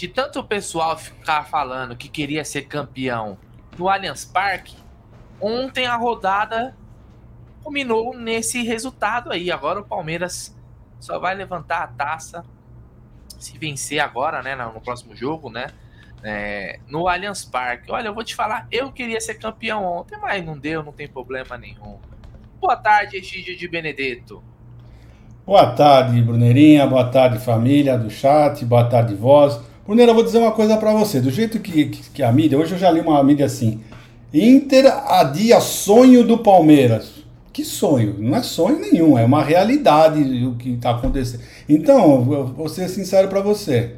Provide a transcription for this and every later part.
de tanto o pessoal ficar falando que queria ser campeão no Allianz Parque, ontem a rodada culminou nesse resultado aí. Agora o Palmeiras só vai levantar a taça se vencer agora, né, no próximo jogo, né, é, no Allianz Parque. Olha, eu vou te falar, eu queria ser campeão ontem, mas não deu, não tem problema nenhum. Boa tarde, Egídio de Benedetto. Boa tarde, Bruneirinha. Boa tarde, família do chat. Boa tarde, voz. Bruneira, eu vou dizer uma coisa para você. Do jeito que, que, que, a mídia, hoje eu já li uma mídia assim: Inter adia sonho do Palmeiras. Que sonho? Não é sonho nenhum, é uma realidade o que está acontecendo. Então, eu vou ser sincero para você.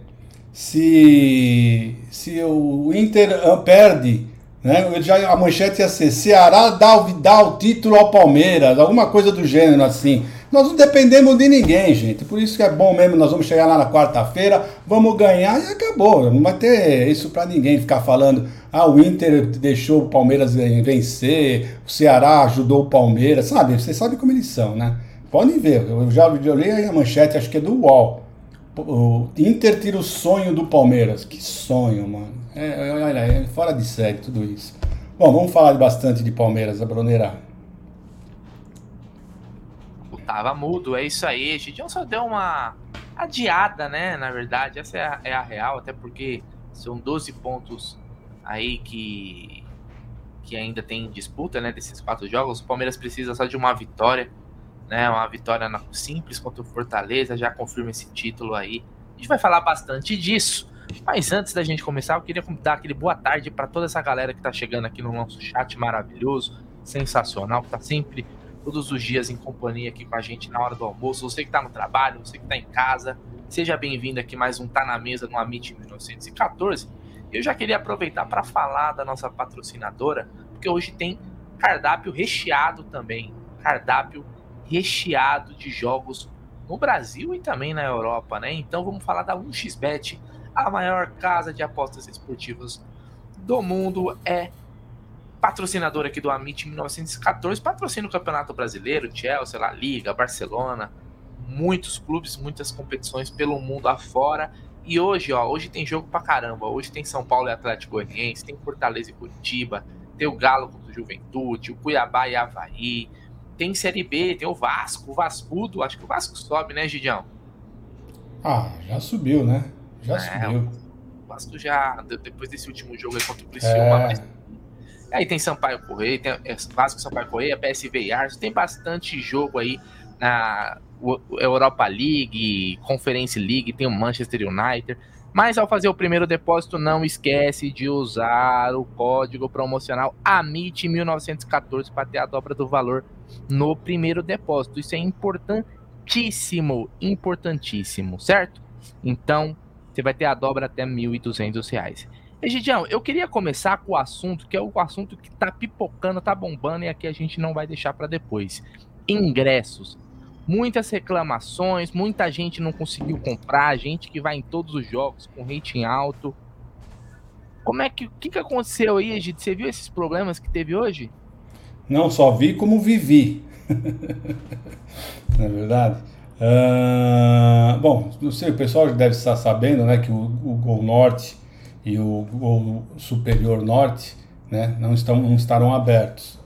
Se, se o Inter perde né? Já, a manchete ia ser: Ceará dá, dá o título ao Palmeiras, alguma coisa do gênero assim. Nós não dependemos de ninguém, gente. Por isso que é bom mesmo. Nós vamos chegar lá na quarta-feira, vamos ganhar e acabou. Não vai ter isso para ninguém ficar falando. Ah, o Inter deixou o Palmeiras vencer, o Ceará ajudou o Palmeiras, sabe? Vocês sabem como eles são, né? Podem ver. Eu já li a manchete, acho que é do UOL. O Inter tira o sonho do Palmeiras. Que sonho, mano. É, é, olha, é fora de série tudo isso. Bom, vamos falar bastante de Palmeiras, a Bruneira. Tava mudo, é isso aí. Gideon só deu uma adiada, né? Na verdade, essa é a, é a real, até porque são 12 pontos aí que, que ainda tem disputa, né? Desses quatro jogos. O Palmeiras precisa só de uma vitória, né? Uma vitória simples contra o Fortaleza, já confirma esse título aí. A gente vai falar bastante disso. Mas antes da gente começar, eu queria dar aquele boa tarde para toda essa galera que está chegando aqui no nosso chat maravilhoso, sensacional, que tá sempre todos os dias em companhia aqui com a gente na hora do almoço. Você que está no trabalho, você que está em casa, seja bem-vindo aqui mais um Tá na Mesa no Amit 1914. Eu já queria aproveitar para falar da nossa patrocinadora, porque hoje tem cardápio recheado também. Cardápio recheado de jogos no Brasil e também na Europa, né? Então vamos falar da 1xBet a maior casa de apostas esportivas do mundo, é patrocinador aqui do Amit 1914, patrocina o Campeonato Brasileiro, Chelsea, La Liga, Barcelona, muitos clubes, muitas competições pelo mundo afora. E hoje, ó, hoje tem jogo pra caramba. Hoje tem São Paulo e Atlético Goianiense, tem Fortaleza e Curitiba, tem o Galo contra o Juventude, o Cuiabá e Havaí, tem Série B, tem o Vasco, o Vascudo, acho que o Vasco sobe, né, Gidião? Ah, já subiu, né? Já é, subiu. O Vasco já, depois desse último jogo aí contra o Criciúma, é. mas... Aí tem Sampaio Correia, tem é, Vasco Sampaio Correia, PSV e Arsenal, tem bastante jogo aí na Europa League, Conference League, tem o Manchester United. Mas ao fazer o primeiro depósito, não esquece de usar o código promocional AMIT1914 para ter a dobra do valor no primeiro depósito. Isso é importantíssimo, importantíssimo, certo? Então, você vai ter a dobra até R$ 1.200. Egidião, eu queria começar com o assunto, que é o assunto que tá pipocando, tá bombando, e aqui a gente não vai deixar para depois. Ingressos. Muitas reclamações, muita gente não conseguiu comprar, gente que vai em todos os jogos com rating alto. Como é que, o que, que aconteceu aí, Egito? Você viu esses problemas que teve hoje? Não só vi, como vivi. não é verdade? Uh, bom, não sei, o pessoal deve estar sabendo né, que o, o Gol Norte e o Gol Superior Norte né, não, estão, não estarão abertos.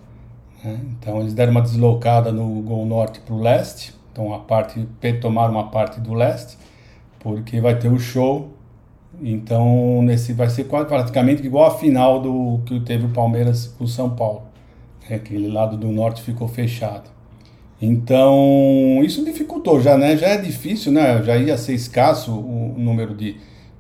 Né? Então eles deram uma deslocada no Gol Norte para o leste, então a parte, tomaram uma parte do leste, porque vai ter o show. Então nesse vai ser praticamente igual a final do que teve o Palmeiras com o São Paulo. Aquele lado do norte ficou fechado. Então, isso dificultou já, né? Já é difícil, né? Já ia ser escasso o número de,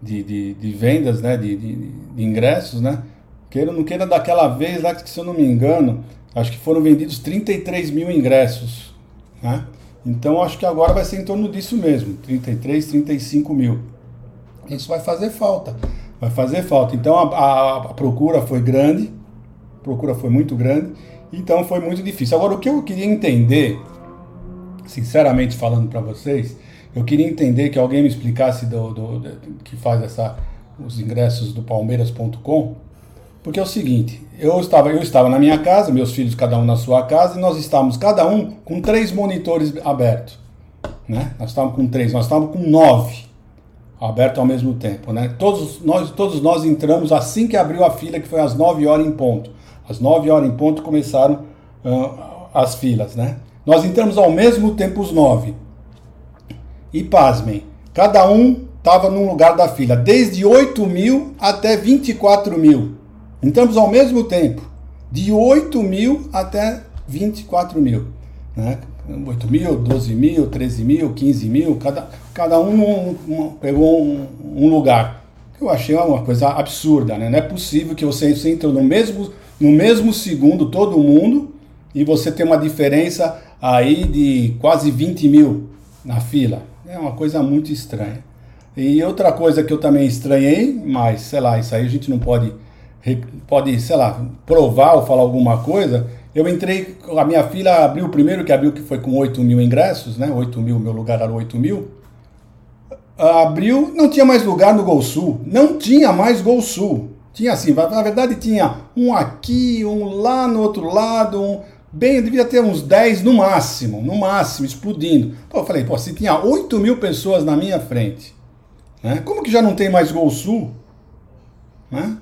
de, de, de vendas, né? De, de, de, ingressos, né? Queira não queira daquela vez lá que, se eu não me engano, acho que foram vendidos 33 mil ingressos, né? Então, acho que agora vai ser em torno disso mesmo, 33, 35 mil. Isso vai fazer falta, vai fazer falta. Então, a, a, a procura foi grande, a procura foi muito grande, então foi muito difícil. Agora, o que eu queria entender, sinceramente falando para vocês, eu queria entender que alguém me explicasse do, do, do que faz essa, os ingressos do Palmeiras.com, porque é o seguinte, eu estava, eu estava na minha casa, meus filhos cada um na sua casa, e nós estávamos cada um com três monitores abertos. Né? Nós estávamos com três, nós estávamos com nove. aberto ao mesmo tempo, né? Todos nós, todos nós entramos assim que abriu a fila, que foi às 9 horas em ponto. Às 9 horas em ponto começaram uh, as filas, né? Nós entramos ao mesmo tempo os nove. E pasmem, cada um estava num lugar da fila, desde 8 mil até 24 mil. Entramos ao mesmo tempo, de 8 mil até 24 mil. Né? 8 mil, 12 mil, 13 mil, 15 mil, cada, cada um, um, um pegou um, um, lugar. Eu achei uma coisa absurda, né? Não é possível que você, você entre no mesmo, no mesmo segundo, todo mundo, e você tem uma diferença aí de quase 20 mil na fila. É uma coisa muito estranha. E outra coisa que eu também estranhei, mas sei lá, isso aí a gente não pode, pode sei lá, provar ou falar alguma coisa, eu entrei, a minha fila abriu primeiro, que abriu que foi com 8 mil ingressos, né? 8 mil, meu lugar era 8 mil. Abriu, não tinha mais lugar no Gol Sul. Não tinha mais Gol Sul. Tinha assim, na verdade tinha um aqui, um lá no outro lado, um, bem, devia ter uns 10 no máximo, no máximo, explodindo. Então eu falei, pô, se tinha 8 mil pessoas na minha frente, né? como que já não tem mais Gol Sul? Né?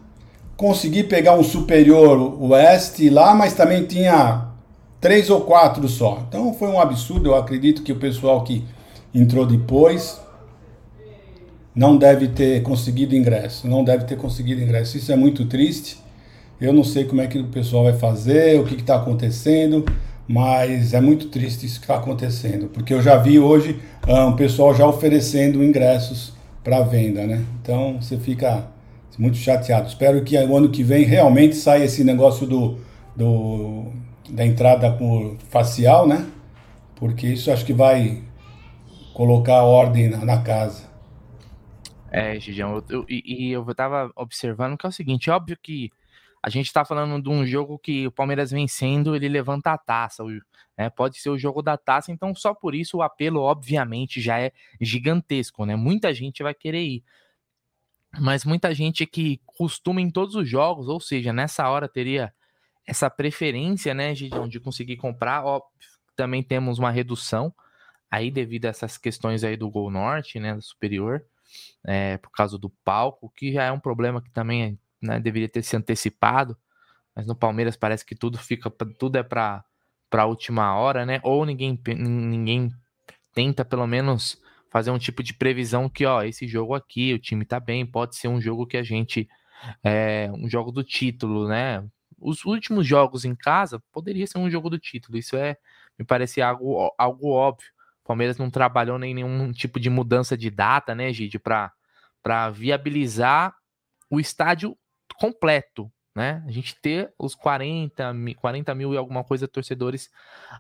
consegui pegar um superior oeste lá, mas também tinha três ou quatro só. Então foi um absurdo. Eu acredito que o pessoal que entrou depois não deve ter conseguido ingresso. Não deve ter conseguido ingresso. Isso é muito triste. Eu não sei como é que o pessoal vai fazer, o que está acontecendo, mas é muito triste isso que está acontecendo, porque eu já vi hoje um, o pessoal já oferecendo ingressos para venda, né? Então você fica muito chateado. Espero que o ano que vem realmente saia esse negócio do, do da entrada com facial, né? Porque isso acho que vai colocar ordem na, na casa. É, Gigião, eu, eu, e, eu estava observando que é o seguinte, óbvio que a gente está falando de um jogo que o Palmeiras vencendo, ele levanta a taça, né? Pode ser o jogo da taça, então só por isso o apelo, obviamente, já é gigantesco, né? Muita gente vai querer ir mas muita gente que costuma em todos os jogos, ou seja, nessa hora teria essa preferência, né, Gideon, de conseguir comprar. Ó, também temos uma redução aí devido a essas questões aí do Gol Norte, né, superior, é, por causa do palco, que já é um problema que também né, deveria ter se antecipado, mas no Palmeiras parece que tudo fica, tudo é para para última hora, né? Ou ninguém ninguém tenta pelo menos fazer um tipo de previsão que, ó, esse jogo aqui, o time tá bem, pode ser um jogo que a gente. É, um jogo do título, né? Os últimos jogos em casa poderia ser um jogo do título. Isso é, me parece algo, algo óbvio. O Palmeiras não trabalhou nem nenhum tipo de mudança de data, né, Gide, para viabilizar o estádio completo né? A gente ter os 40, 40 mil e alguma coisa torcedores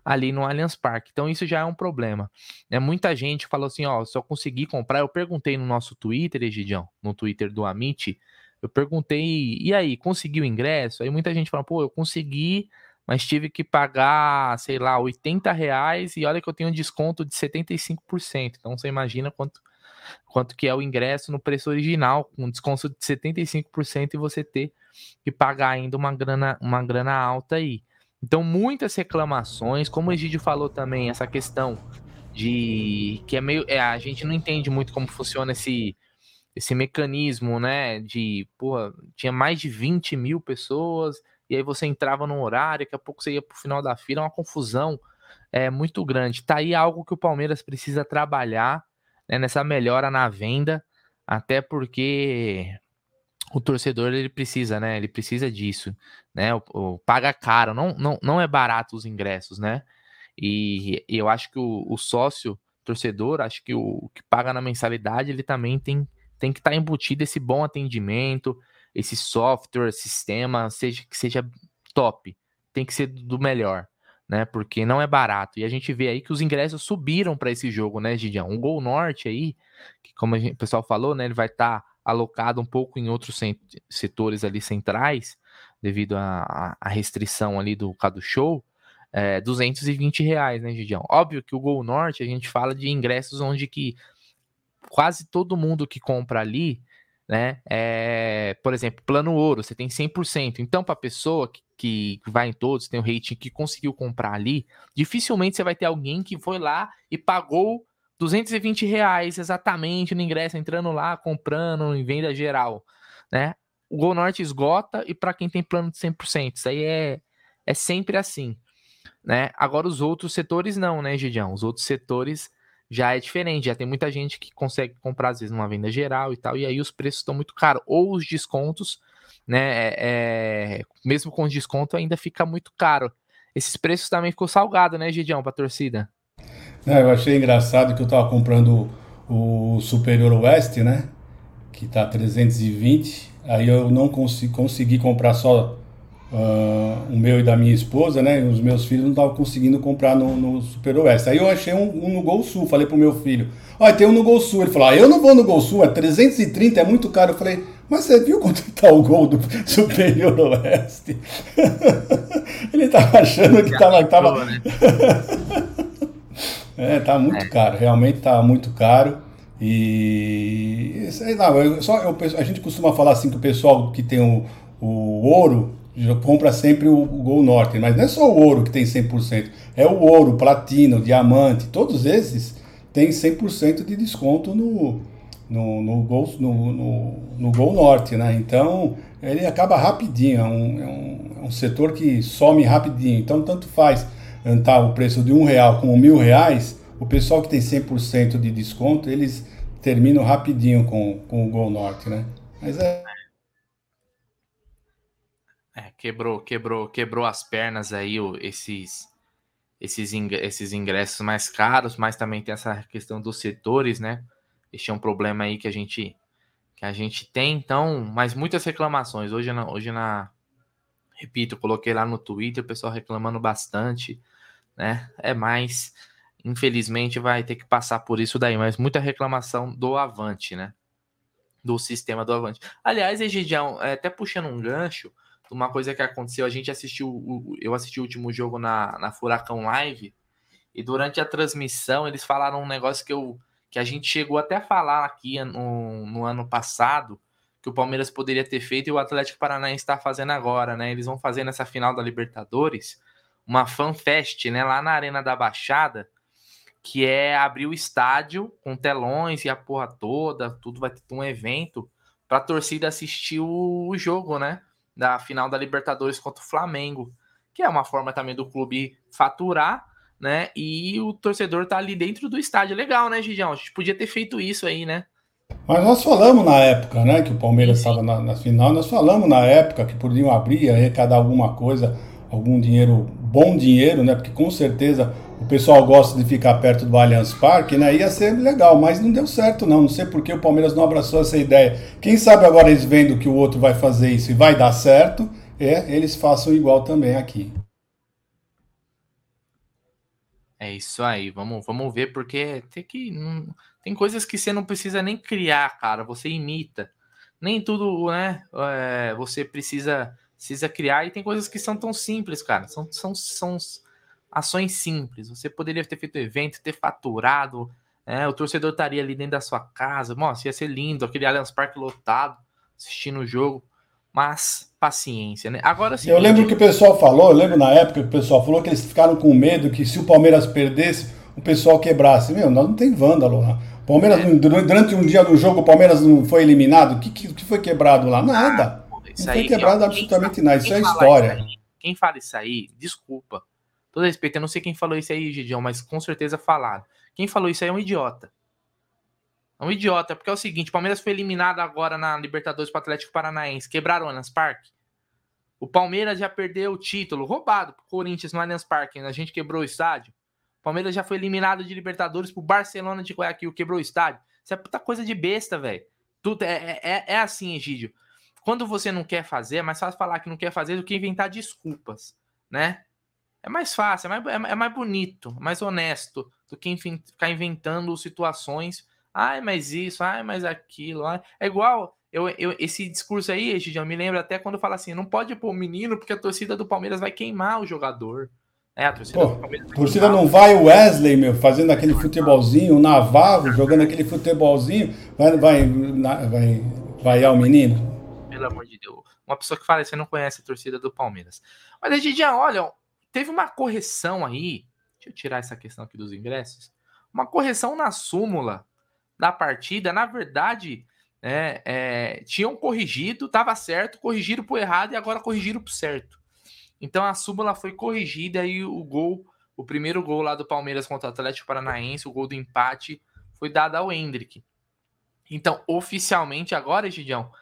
ali no Allianz Parque. Então isso já é um problema. É muita gente falou assim, ó, se eu conseguir comprar, eu perguntei no nosso Twitter, Egidião, no Twitter do Amit, eu perguntei, e aí, conseguiu ingresso? Aí muita gente falou, pô, eu consegui, mas tive que pagar, sei lá, 80 reais e olha que eu tenho um desconto de 75%. Então você imagina quanto quanto que é o ingresso no preço original, com desconto de 75% e você ter que pagar ainda uma grana, uma grana alta aí. Então, muitas reclamações, como o Egídio falou também, essa questão de que é meio. É, a gente não entende muito como funciona esse, esse mecanismo, né? De, pô, tinha mais de 20 mil pessoas, e aí você entrava num horário, daqui a pouco você ia pro final da fila, é uma confusão é, muito grande. Tá aí algo que o Palmeiras precisa trabalhar né, nessa melhora na venda, até porque o torcedor ele precisa, né? Ele precisa disso, né? O, o, paga caro, não, não, não é barato os ingressos, né? E, e eu acho que o, o, sócio torcedor, acho que o que paga na mensalidade, ele também tem, tem que estar tá embutido esse bom atendimento, esse software, sistema, seja que seja top, tem que ser do melhor, né? Porque não é barato. E a gente vê aí que os ingressos subiram para esse jogo, né, Gidião? Um gol norte aí, que como gente, o pessoal falou, né, ele vai estar tá alocado um pouco em outros setores ali centrais, devido à restrição ali do Cadu Show, é, 220 reais, né, Gidião? Óbvio que o Gol Norte, a gente fala de ingressos onde que quase todo mundo que compra ali, né, é, por exemplo, plano ouro, você tem 100%. Então, para pessoa que, que vai em todos, tem o rating que conseguiu comprar ali, dificilmente você vai ter alguém que foi lá e pagou 220 reais exatamente no ingresso, entrando lá, comprando em venda geral, né? O Gol Norte esgota e para quem tem plano de 100%, isso aí é, é sempre assim, né? Agora os outros setores não, né, Gidião? Os outros setores já é diferente, já tem muita gente que consegue comprar às vezes numa venda geral e tal, e aí os preços estão muito caros, ou os descontos, né, é, é mesmo com desconto ainda fica muito caro. Esses preços também ficou salgado, né, Gidião, para torcida? Não, eu achei engraçado que eu tava comprando o Superior West, né, que tá 320, aí eu não consegui, consegui comprar só uh, o meu e da minha esposa, né? Os meus filhos não estavam conseguindo comprar no, no Super Oeste. Aí eu achei um, um, no Gol Sul, falei pro meu filho, olha, tem um no Gol Sul. Ele falou, ah, eu não vou no Gol Sul, é 330, é muito caro. Eu falei, mas você viu quanto tá o gol do Superior Oeste? Ele tava achando que tava... tava... Né? é, tá muito é. caro, realmente tá muito caro. E sei lá, eu, só, eu, a gente costuma falar assim que o pessoal que tem o, o ouro compra sempre o, o Gol Norte, mas não é só o ouro que tem 100%, é o ouro, platino, diamante, todos esses têm 100% de desconto no, no, no, Gol, no, no, no Gol Norte, né? Então ele acaba rapidinho, é um, é, um, é um setor que some rapidinho, então tanto faz entrar o preço de um real com mil reais, o pessoal que tem 100% de desconto, eles terminam rapidinho com, com o Gol Norte, né? Mas é é, quebrou, quebrou, quebrou as pernas aí o, esses, esses ingressos mais caros, mas também tem essa questão dos setores, né? Este é um problema aí que a gente que a gente tem, então, mas muitas reclamações. Hoje na, hoje na repito, coloquei lá no Twitter, o pessoal reclamando bastante, né? É mais, infelizmente vai ter que passar por isso daí, mas muita reclamação do Avante, né? Do sistema do Avante. Aliás, Egidião, é, até puxando um gancho, uma coisa que aconteceu, a gente assistiu, eu assisti o último jogo na, na Furacão Live, e durante a transmissão eles falaram um negócio que, eu, que a gente chegou até a falar aqui no, no ano passado, que o Palmeiras poderia ter feito e o Atlético Paranaense está fazendo agora, né? Eles vão fazer nessa final da Libertadores uma fanfest, né? Lá na Arena da Baixada, que é abrir o estádio com telões e a porra toda, tudo vai ter um evento para a torcida assistir o jogo, né? da final da Libertadores contra o Flamengo, que é uma forma também do clube faturar, né? E o torcedor tá ali dentro do estádio. Legal, né, Gigião? A gente podia ter feito isso aí, né? Mas nós falamos na época, né, que o Palmeiras estava na, na, final, nós falamos na época que podiam abrir, arrecadar alguma coisa, algum dinheiro, bom dinheiro, né, porque com certeza o pessoal gosta de ficar perto do Allianz Parque, né? Ia ser legal, mas não deu certo não. Não sei por que o Palmeiras não abraçou essa ideia. Quem sabe agora eles vendo que o outro vai fazer isso e vai dar certo, é, eles façam igual também aqui. É isso aí, vamos, vamos ver, porque tem que. Não, tem coisas que você não precisa nem criar, cara. Você imita. Nem tudo, né? É, você precisa, precisa criar, e tem coisas que são tão simples, cara. São, são, são ações simples. Você poderia ter feito evento, ter faturado, né? o torcedor estaria ali dentro da sua casa. Nossa, ia ser lindo, aquele Allianz Parque lotado, assistindo o jogo. Mas paciência, né? Agora sim. Eu lembro que o pessoal falou, eu lembro na época que o pessoal falou que eles ficaram com medo que se o Palmeiras perdesse, o pessoal quebrasse. Meu, nós não tem vândalo lá. Palmeiras, é. durante um dia do jogo, o Palmeiras não foi eliminado. O que, que, que foi quebrado lá? Nada. Ah, não foi quebrado ó, absolutamente nada. Isso é história. Isso aí, quem fala isso aí, desculpa todo respeito, eu não sei quem falou isso aí, Gidião, mas com certeza falaram. Quem falou isso aí é um idiota. É um idiota, porque é o seguinte: o Palmeiras foi eliminado agora na Libertadores para o Atlético Paranaense. Quebraram o Allianz Parque. O Palmeiras já perdeu o título, roubado pro Corinthians no Allianz Parque. A gente quebrou o estádio. O Palmeiras já foi eliminado de Libertadores pro Barcelona de Guayaquil, quebrou o estádio. Isso é puta coisa de besta, velho. Tudo é, é, é assim, Egídio. Quando você não quer fazer, é mais fácil falar que não quer fazer do que inventar desculpas, né? É mais fácil, é mais, é, é mais bonito, mais honesto do que ficar inventando situações. Ai, mas isso, ai, mas aquilo. Ai. É igual eu, eu, esse discurso aí, Gidião, me lembra até quando fala assim: não pode pôr o menino porque a torcida do Palmeiras vai queimar o jogador. É, a torcida Pô, do Palmeiras. Vai torcida não vai o Wesley, meu, fazendo aquele futebolzinho, o Navarro jogando aquele futebolzinho, vai, vai, vai, vai ao menino. Pelo amor de Deus. Uma pessoa que fala, você não conhece a torcida do Palmeiras. Mas, Gidião, olha, Teve uma correção aí. Deixa eu tirar essa questão aqui dos ingressos. uma correção na súmula da partida. Na verdade, é, é, tinham corrigido, estava certo, corrigiram para errado e agora corrigiram para certo. Então a súmula foi corrigida e o gol, o primeiro gol lá do Palmeiras contra o Atlético Paranaense, o gol do empate, foi dado ao Hendrick. Então, oficialmente agora, Gidião,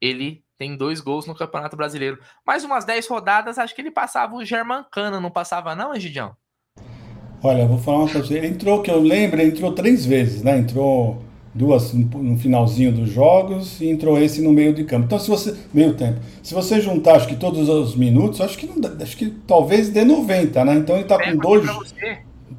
ele tem dois gols no Campeonato Brasileiro. Mais umas 10 rodadas, acho que ele passava o Germancano, não passava não, Egidião? Olha, vou falar uma coisa. Ele entrou, que eu lembro, ele entrou três vezes, né? Entrou duas no finalzinho dos jogos e entrou esse no meio de campo. Então, se você. Meio tempo. Se você juntar, acho que todos os minutos, acho que, não, acho que talvez dê 90, né? Então ele tá com dois.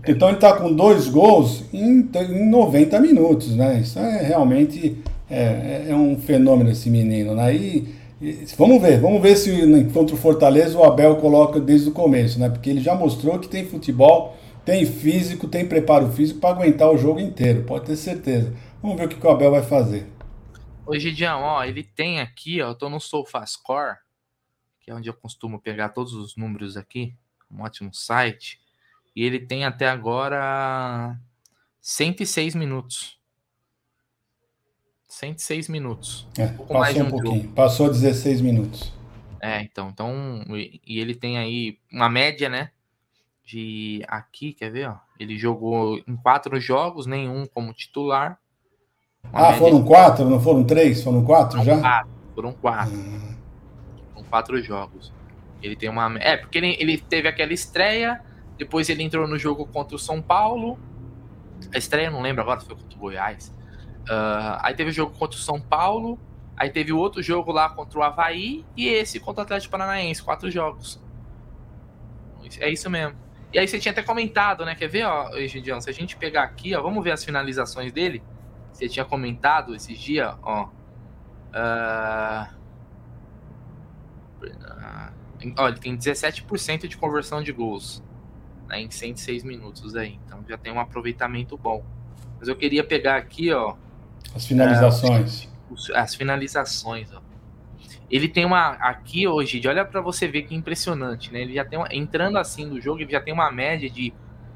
Então ele tá com dois gols em, em 90 minutos, né? Isso é realmente é, é um fenômeno esse menino, né? E, e, vamos ver, vamos ver se contra o Fortaleza o Abel coloca desde o começo, né? Porque ele já mostrou que tem futebol, tem físico, tem preparo físico para aguentar o jogo inteiro, pode ter certeza. Vamos ver o que o Abel vai fazer. Ô Gidião, ó, ele tem aqui, ó, eu tô no SofaScore, que é onde eu costumo pegar todos os números aqui, um ótimo site, e ele tem até agora 106 minutos. 106 minutos. É, um passou um, um pouquinho. Jogo. Passou 16 minutos. É, então, então e, e, ele tem aí uma média, né? De aqui, quer ver? Ó, ele jogou em quatro jogos, nenhum como titular. Ah, foram de... quatro, não foram três? Foram quatro foram já? Quatro, foram quatro. Hum. Foram quatro jogos. Ele tem uma. É, porque ele, ele teve aquela estreia, depois ele entrou no jogo contra o São Paulo. A estreia, não lembro agora foi contra o Goiás. Uh, aí teve o jogo contra o São Paulo, aí teve o outro jogo lá contra o Havaí e esse contra o Atlético Paranaense, quatro jogos. É isso mesmo. E aí você tinha até comentado, né? Quer ver, ó, Egidião? Se a gente pegar aqui, ó, vamos ver as finalizações dele. Você tinha comentado esses dias, ó. Uh... Ó, ele tem 17% de conversão de gols né, em 106 minutos aí. Então já tem um aproveitamento bom. Mas eu queria pegar aqui, ó, as finalizações. É, as finalizações, ó. Ele tem uma. Aqui hoje, olha para você ver que impressionante, né? Ele já tem uma, Entrando assim no jogo, ele já tem uma média de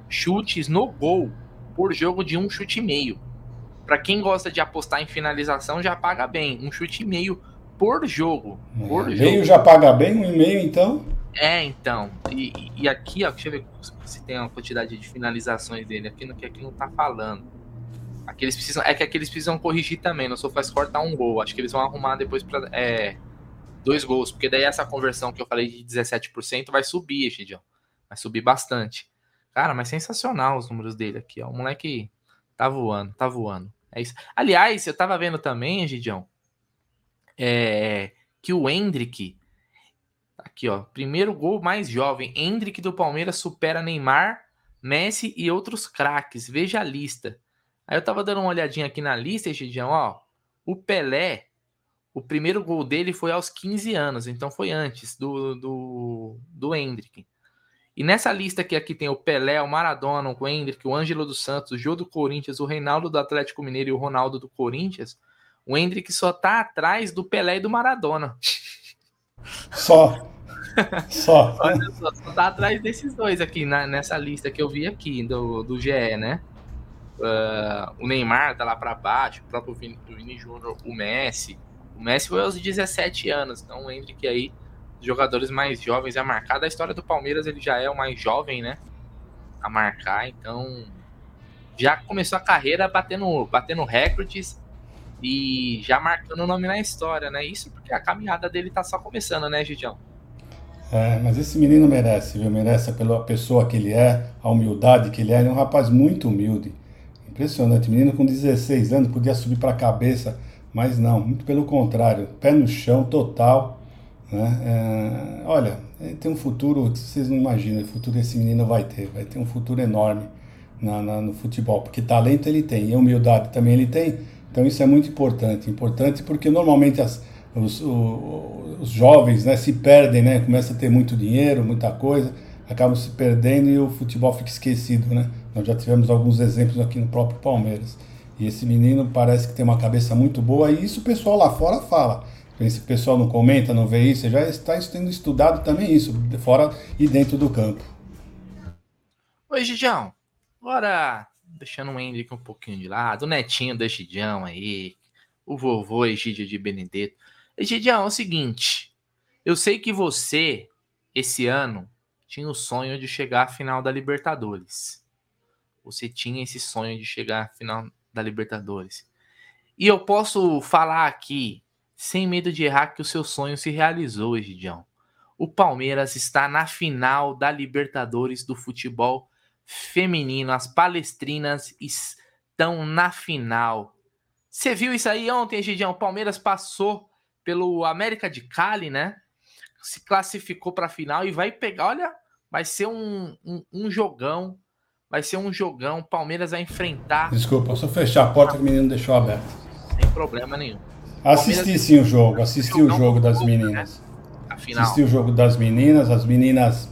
chutes no gol por jogo de um chute e meio. Para quem gosta de apostar em finalização, já paga bem. Um chute e meio por jogo. Por é, jogo. Meio já paga bem, um e meio então? É, então. E, e aqui, ó, deixa eu ver se tem a quantidade de finalizações dele. Aqui que aqui não tá falando. Aqueles precisam, é que aqueles precisam corrigir também. No SofaScore tá um gol. Acho que eles vão arrumar depois para é, dois gols, porque daí essa conversão que eu falei de 17% vai subir, Gideon. Vai subir bastante. Cara, mas sensacional os números dele aqui, ó. O moleque tá voando, tá voando. É isso. Aliás, eu tava vendo também, Gideon, é, que o Hendrick, aqui ó, primeiro gol mais jovem, Hendrick do Palmeiras supera Neymar, Messi e outros craques. Veja a lista. Aí eu tava dando uma olhadinha aqui na lista, Gidião, ó. O Pelé, o primeiro gol dele foi aos 15 anos, então foi antes do, do, do Hendrick. E nessa lista aqui, aqui tem o Pelé, o Maradona, o Hendrick, o Ângelo dos Santos, o Jô do Corinthians, o Reinaldo do Atlético Mineiro e o Ronaldo do Corinthians. O Hendrick só tá atrás do Pelé e do Maradona. Só. Só. Olha só, só tá atrás desses dois aqui, na, nessa lista que eu vi aqui do, do GE, né? Uh, o Neymar tá lá para baixo, o próprio Vini, Vini Júnior, o Messi. O Messi foi aos 17 anos, então o Hendrick aí, jogadores mais jovens a marcar. Da história do Palmeiras, ele já é o mais jovem, né? A marcar, então já começou a carreira batendo, batendo recordes e já marcando o nome na história, né? Isso porque a caminhada dele tá só começando, né, Gidião? É, mas esse menino merece, viu? Merece pela pessoa que ele é, a humildade que ele é. Ele é um rapaz muito humilde. Impressionante. Menino com 16 anos podia subir para a cabeça, mas não, muito pelo contrário. Pé no chão total. Né? É, olha, tem um futuro que vocês não imaginam. O futuro esse menino vai ter. Vai ter um futuro enorme na, na, no futebol. Porque talento ele tem e humildade também ele tem. Então isso é muito importante. Importante porque normalmente as, os, os, os jovens né, se perdem, né? começam a ter muito dinheiro, muita coisa acabam se perdendo e o futebol fica esquecido, né? Nós já tivemos alguns exemplos aqui no próprio Palmeiras. E esse menino parece que tem uma cabeça muito boa e isso o pessoal lá fora fala. Esse pessoal não comenta, não vê isso, já está tendo estudado também isso, fora e dentro do campo. Oi, Gidião. Agora, deixando o Hendrick um pouquinho de lado, o netinho do Egidião aí, o vovô Egídio de Benedetto. Egidião, é o seguinte, eu sei que você, esse ano, tinha o sonho de chegar à final da Libertadores. Você tinha esse sonho de chegar à final da Libertadores. E eu posso falar aqui, sem medo de errar, que o seu sonho se realizou, Egidião. O Palmeiras está na final da Libertadores do futebol feminino. As palestrinas estão na final. Você viu isso aí ontem, Gidião? O Palmeiras passou pelo América de Cali, né? Se classificou para a final e vai pegar. Olha, vai ser um, um, um, jogão. Vai ser um jogão. Palmeiras vai enfrentar. Desculpa, só fechar a porta que o menino deixou aberta. Sem problema nenhum. Assisti sim o jogo, assisti o jogo das meninas. Né? Assisti o jogo das meninas, as meninas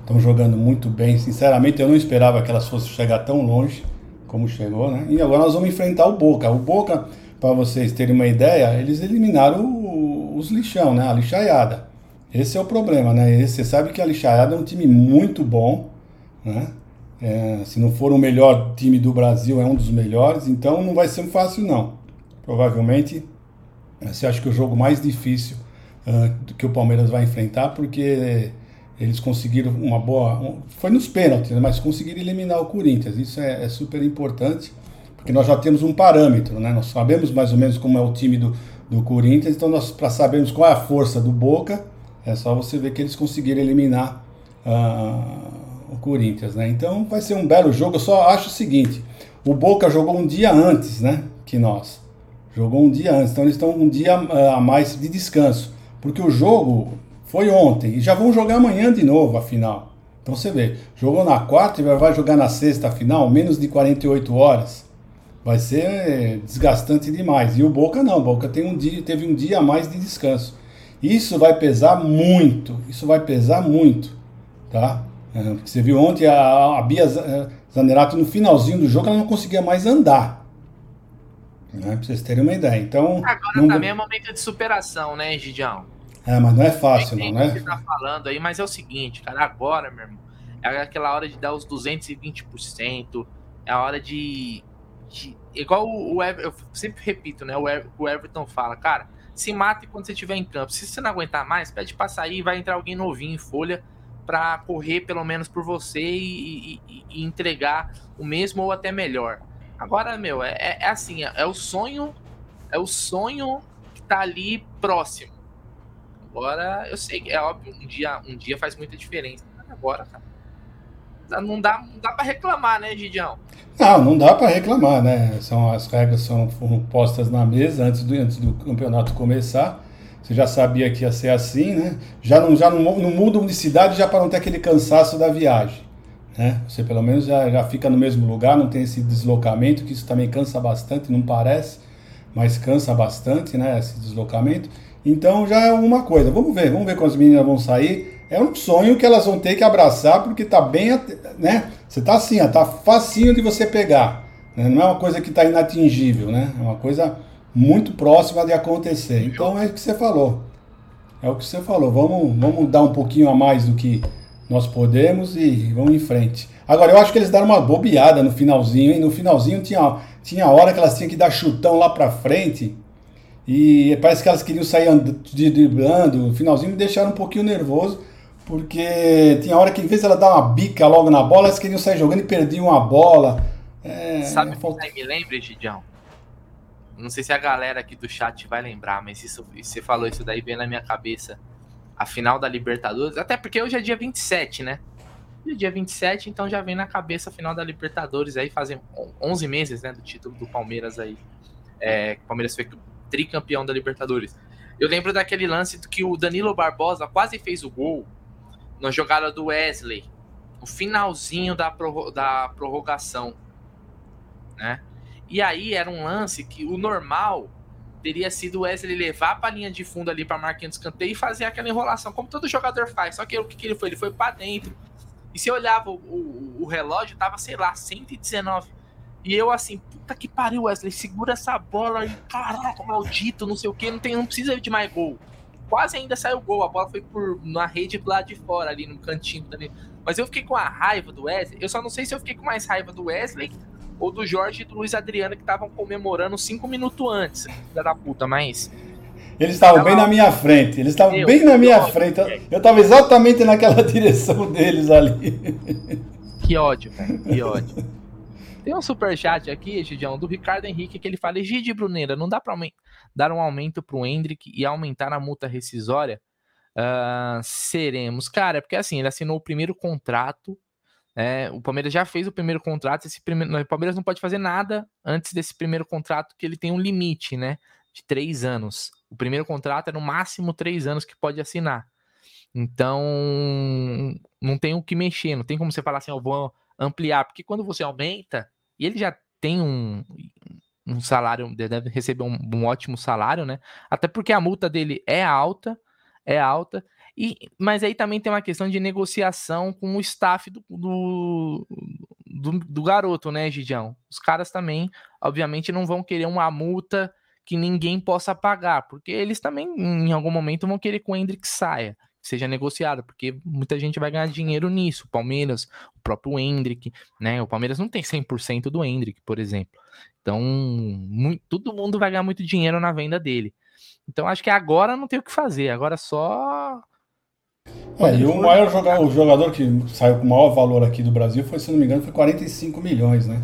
estão jogando muito bem. Sinceramente, eu não esperava que elas fossem chegar tão longe como chegou, né? E agora nós vamos enfrentar o Boca. O Boca, para vocês terem uma ideia, eles eliminaram o, os lixão, né? A lixaiada. Esse é o problema, né? Esse, você sabe que a lixaiada é um time muito bom, né? É, se não for o melhor time do Brasil, é um dos melhores, então não vai ser fácil, não. Provavelmente, você acha que é o jogo mais difícil uh, que o Palmeiras vai enfrentar, porque eles conseguiram uma boa. Um, foi nos pênaltis, né, mas conseguiram eliminar o Corinthians. Isso é, é, super importante, porque nós já temos um parâmetro, né? Nós sabemos mais ou menos como é o time do, do Corinthians, então nós, para sabermos qual é a força do Boca, é só você ver que eles conseguiram eliminar uh, o Corinthians, né? Então vai ser um belo jogo. Eu só acho o seguinte: o Boca jogou um dia antes, né? Que nós. Jogou um dia antes, então eles estão um dia uh, a mais de descanso. Porque o jogo foi ontem. E já vão jogar amanhã de novo a final. Então você vê, jogou na quarta e vai jogar na sexta a final, menos de 48 horas. Vai ser é, desgastante demais. E o Boca não, o Boca tem um dia, teve um dia a mais de descanso. Isso vai pesar muito. Isso vai pesar muito. Tá? Você viu ontem a, a Bia é, Zanerato no finalzinho do jogo, ela não conseguia mais andar. Né? Pra vocês terem uma ideia. Então, Agora não... também é momento de superação, né, Gidião? É, mas não é fácil, não, né? que tá falando aí, mas é o seguinte, cara, agora, meu irmão, é aquela hora de dar os 220%, é a hora de. de igual o, o Ever, eu sempre repito, né? O, Ever, o Everton fala, cara, se mate quando você estiver em campo. Se você não aguentar mais, pede pra sair vai entrar alguém novinho em folha para correr pelo menos por você e, e, e, entregar o mesmo ou até melhor. Agora, meu, é, é, é assim, é, é o sonho, é o sonho que tá ali próximo. Agora, eu sei que é óbvio, um dia, um dia faz muita diferença. Agora, cara, não dá, não dá para reclamar, né, Gidião? Não, não dá para reclamar, né? São, as regras são, foram postas na mesa antes do, antes do campeonato começar. Você já sabia que ia ser assim, né? Já não, já não, não mudam de cidade já para não ter aquele cansaço da viagem. Né? Você pelo menos já, já fica no mesmo lugar, não tem esse deslocamento, que isso também cansa bastante, não parece, mas cansa bastante, né? Esse deslocamento. Então já é uma coisa. Vamos ver, vamos ver quando as meninas vão sair. É um sonho que elas vão ter que abraçar, porque tá bem, né? Você tá assim, ó, tá facinho de você pegar. Né? Não é uma coisa que tá inatingível, né? É uma coisa muito próxima de acontecer. Então é o que você falou. É o que você falou. Vamos, vamos dar um pouquinho a mais do que nós podemos e vamos em frente. Agora, eu acho que eles deram uma bobeada no finalzinho, hein? No finalzinho tinha, tinha hora que elas tinham que dar chutão lá pra frente e parece que elas queriam sair driblando. No finalzinho me deixaram um pouquinho nervoso, porque tinha hora que, em vez de ela dar uma bica logo na bola, elas queriam sair jogando e perdiam a bola. É, Sabe o falta... que me lembra, Gidião? Não sei se a galera aqui do chat vai lembrar, mas isso, você falou isso daí, vem na minha cabeça. A final da Libertadores, até porque hoje é dia 27, né? Hoje é dia 27, então já vem na cabeça a final da Libertadores aí, fazem 11 meses, né, do título do Palmeiras aí. É, o Palmeiras foi tricampeão da Libertadores. Eu lembro daquele lance que o Danilo Barbosa quase fez o gol na jogada do Wesley, no finalzinho da, prorro da prorrogação, né? E aí era um lance que o normal teria sido o Wesley levar para a linha de fundo ali para marquinha de escanteio e fazer aquela enrolação, como todo jogador faz. Só que o que, que ele foi? Ele foi para dentro. E se olhava o, o, o relógio, tava, sei lá, 119 e eu assim, puta que pariu, Wesley, segura essa bola aí, caraca, maldito, não sei o que, não, tem, não precisa de mais gol. Quase ainda saiu gol, a bola foi por na rede do lado de fora, ali no cantinho também. Mas eu fiquei com a raiva do Wesley. Eu só não sei se eu fiquei com mais raiva do Wesley ou do Jorge e do Luiz Adriano que estavam comemorando cinco minutos antes, filha da puta, mas. Eles estavam bem na minha frente, eles estavam bem na minha ódio, frente. Eu estava exatamente naquela direção deles ali. Que ódio, velho, que ódio. Tem um superchat aqui, Gidião, do Ricardo Henrique, que ele fala: Gide Bruneira, não dá para dar um aumento pro Hendrick e aumentar a multa rescisória? Uh, seremos. Cara, é porque assim, ele assinou o primeiro contrato é, o Palmeiras já fez o primeiro contrato. Esse primeiro, o Palmeiras não pode fazer nada antes desse primeiro contrato, que ele tem um limite, né? De três anos. O primeiro contrato é no máximo três anos que pode assinar. Então, não tem o que mexer, não tem como você falar assim, eu vou ampliar, porque quando você aumenta, e ele já tem um, um salário, deve receber um, um ótimo salário, né? Até porque a multa dele é alta, é alta, e, mas aí também tem uma questão de negociação com o staff do, do, do, do garoto, né, Gidião? Os caras também, obviamente, não vão querer uma multa que ninguém possa pagar, porque eles também, em algum momento, vão querer que o Hendrick saia, que seja negociado, porque muita gente vai ganhar dinheiro nisso. O Palmeiras, o próprio Hendrick, né? O Palmeiras não tem 100% do Hendrick, por exemplo. Então, muito, todo mundo vai ganhar muito dinheiro na venda dele. Então, acho que agora não tem o que fazer, agora só é, e o maior jogador, o jogador que saiu com o maior valor aqui do Brasil foi, se não me engano, foi 45 milhões, né?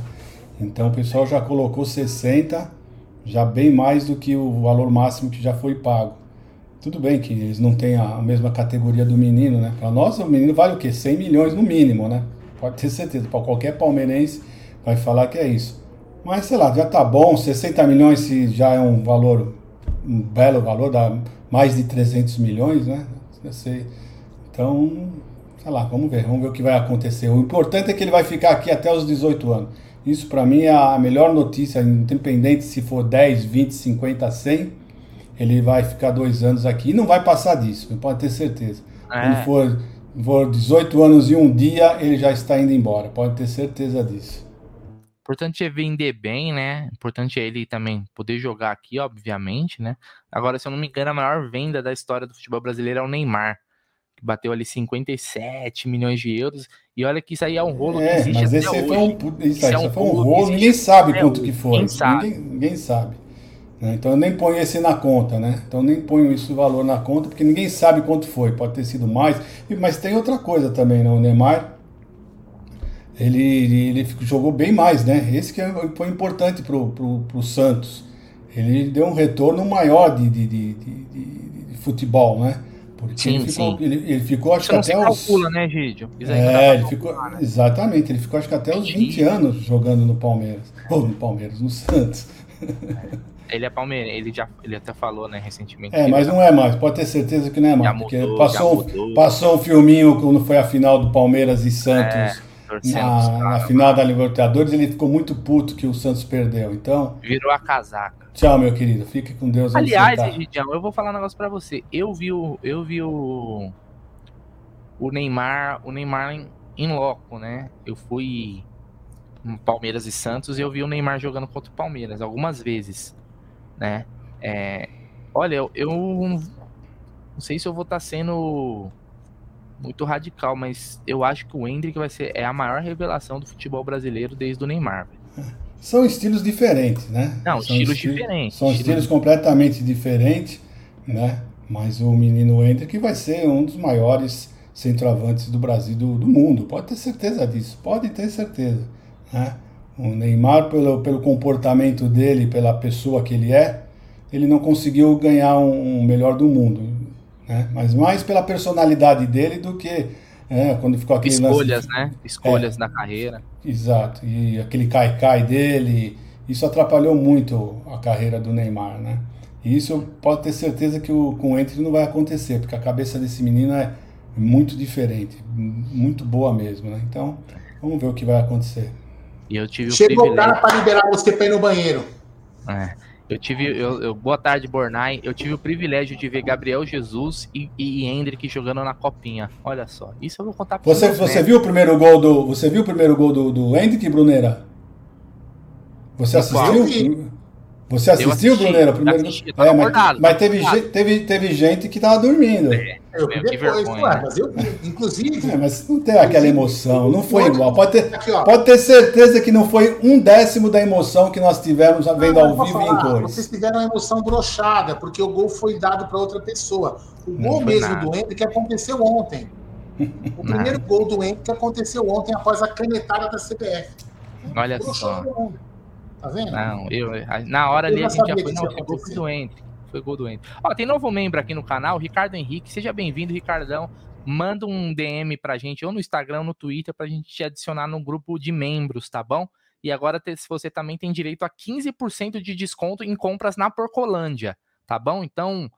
Então o pessoal já colocou 60, já bem mais do que o valor máximo que já foi pago. Tudo bem que eles não têm a mesma categoria do menino, né? Para nós, o menino vale o quê? 100 milhões no mínimo, né? Pode ter certeza. Para qualquer palmeirense vai falar que é isso. Mas sei lá, já tá bom. 60 milhões se já é um valor, um belo valor, dá mais de 300 milhões, né? Eu sei. Então, sei lá, vamos ver, vamos ver o que vai acontecer. O importante é que ele vai ficar aqui até os 18 anos. Isso para mim é a melhor notícia, independente se for 10, 20, 50, 100, ele vai ficar dois anos aqui e não vai passar disso, pode ter certeza. É. Quando for, for 18 anos e um dia, ele já está indo embora, pode ter certeza disso. Importante é vender bem, né? Importante é ele também poder jogar aqui, obviamente, né? Agora, se eu não me engano, a maior venda da história do futebol brasileiro é o Neymar bateu ali 57 milhões de euros. E olha que isso aí é um rolo é, que existe mas esse hoje. Foi um, isso, aí, é um foi um rolo, ninguém sabe quanto que foi. Ninguém sabe. Ninguém, ninguém sabe. Né? Então eu nem ponho esse na conta, né? Então nem ponho isso valor na conta, porque ninguém sabe quanto foi. Pode ter sido mais. Mas tem outra coisa também, né? O Neymar, ele, ele jogou bem mais, né? Esse que foi importante pro, pro, pro Santos. Ele deu um retorno maior de, de, de, de, de futebol, né? Porque sim, ele, ficou, ele, ele, ficou, acho que até os. calcula, né, Gídio? É, ele ficou. Né? Exatamente, ele ficou, acho que até os 20 anos jogando no Palmeiras. Ou no Palmeiras, no Santos. Ele é palmeirense, ele já ele até falou, né, recentemente. É, mas não é mais, pode ter certeza que não é mais. Mudou, porque passou, passou um filminho quando foi a final do Palmeiras e Santos. É na, na final da Libertadores, ele ficou muito puto que o Santos perdeu. Então. Virou a casaca. Tchau, meu querido. Fique com Deus. Aliás, Egidião, eu vou falar um negócio pra você. Eu vi o. Eu vi o. O Neymar. O Neymar em, em loco, né? Eu fui. Palmeiras e Santos e eu vi o Neymar jogando contra o Palmeiras algumas vezes, né? É, olha, eu, eu não sei se eu vou estar tá sendo muito radical, mas eu acho que o Hendrick vai ser é a maior revelação do futebol brasileiro desde o Neymar. São estilos diferentes, né? Não, são estilos esti diferentes. São estilos, estilos completamente diferentes, né? Mas o menino Hendrick vai ser um dos maiores centroavantes do Brasil, do, do mundo. Pode ter certeza disso, pode ter certeza. Né? O Neymar, pelo, pelo comportamento dele, pela pessoa que ele é, ele não conseguiu ganhar um, um melhor do mundo né? Mas mais pela personalidade dele do que é, quando ficou aquele escolhas, lance... né? Escolhas é, na carreira. Exato. E aquele cai-cai dele, isso atrapalhou muito a carreira do Neymar, né? E isso pode ter certeza que o, com o Entre não vai acontecer, porque a cabeça desse menino é muito diferente, muito boa mesmo, né? Então, vamos ver o que vai acontecer. E eu tive Chegou o cara para liberar você para ir no banheiro. É. Eu tive. Eu, eu, boa tarde, Bornai. Eu tive o privilégio de ver Gabriel Jesus e, e Hendrick jogando na copinha. Olha só. Isso eu vou contar pra você. Você viu o primeiro gol do. Você viu o primeiro gol do, do Hendrick, Bruneira? Você assistiu? Você assistiu, assisti, Bruneira? Primeiro... Assisti, é, mas, mas teve, teve, teve gente que tava dormindo. É. Eu vi depois, ué, mas eu vi, inclusive. É, mas não tem aquela emoção, não foi igual. Pode ter, aqui, pode ter certeza que não foi um décimo da emoção que nós tivemos vendo ao vivo falar, em cores. Vocês tiveram uma emoção brochada, porque o gol foi dado para outra pessoa. O não gol mesmo nada. do Hendrick aconteceu ontem. O primeiro gol do Hendrick aconteceu ontem após a canetada da CBF. Olha só. Tá vendo? Não, eu, na hora ali a gente já foi, não, foi gol do Hendrick. Foi gol do. Ó, tem novo membro aqui no canal, Ricardo Henrique. Seja bem-vindo, Ricardão. Manda um DM pra gente, ou no Instagram, ou no Twitter, pra gente te adicionar no grupo de membros, tá bom? E agora você também tem direito a 15% de desconto em compras na Porcolândia, tá bom? Então,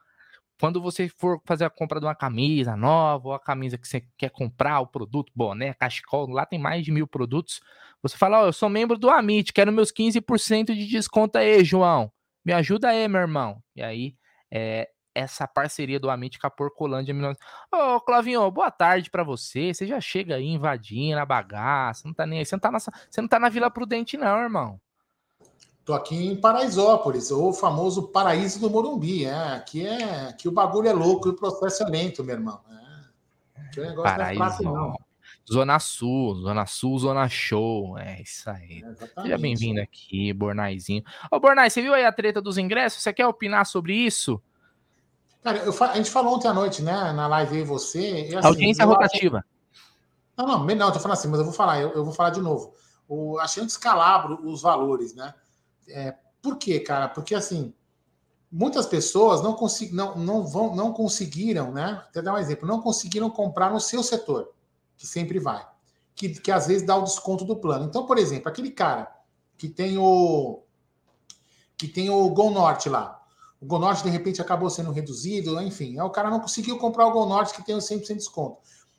quando você for fazer a compra de uma camisa nova, ou a camisa que você quer comprar, o produto, boné, cachecol, lá tem mais de mil produtos. Você fala, ó, oh, eu sou membro do Amit, quero meus 15% de desconto aí, João. Me ajuda aí, meu irmão. E aí, é, essa parceria do Amit com a Porcolândia. Ô, oh, Clavinho, boa tarde para você. Você já chega aí invadindo a bagaça, não tá nem aí. Você não tá, na, você não tá na Vila Prudente, não, irmão. Tô aqui em Paraisópolis, o famoso paraíso do Morumbi. É. Aqui, é, aqui o bagulho é louco e o processo é lento, meu irmão. É. O negócio paraíso, não é fácil, não. Zona Sul, Zona Sul, Zona Show. É isso aí. É Seja bem-vindo aqui, Bornaizinho. Ô, Bornai, você viu aí a treta dos ingressos? Você quer opinar sobre isso? Cara, eu, a gente falou ontem à noite, né, na live aí você. E, assim, Audiência rotativa. Não, não, não, tô falando assim, mas eu vou falar, eu, eu vou falar de novo. O, achei um descalabro os valores, né? É, por quê, cara? Porque assim, muitas pessoas não, consegu, não, não, vão, não conseguiram, né? Até dar um exemplo, não conseguiram comprar no seu setor, que sempre vai. Que, que às vezes dá o desconto do plano. Então, por exemplo, aquele cara que tem o que tem o Gol Norte lá. O Gol Norte, de repente, acabou sendo reduzido, enfim. o cara não conseguiu comprar o Gol Norte que tem o 100% de desconto.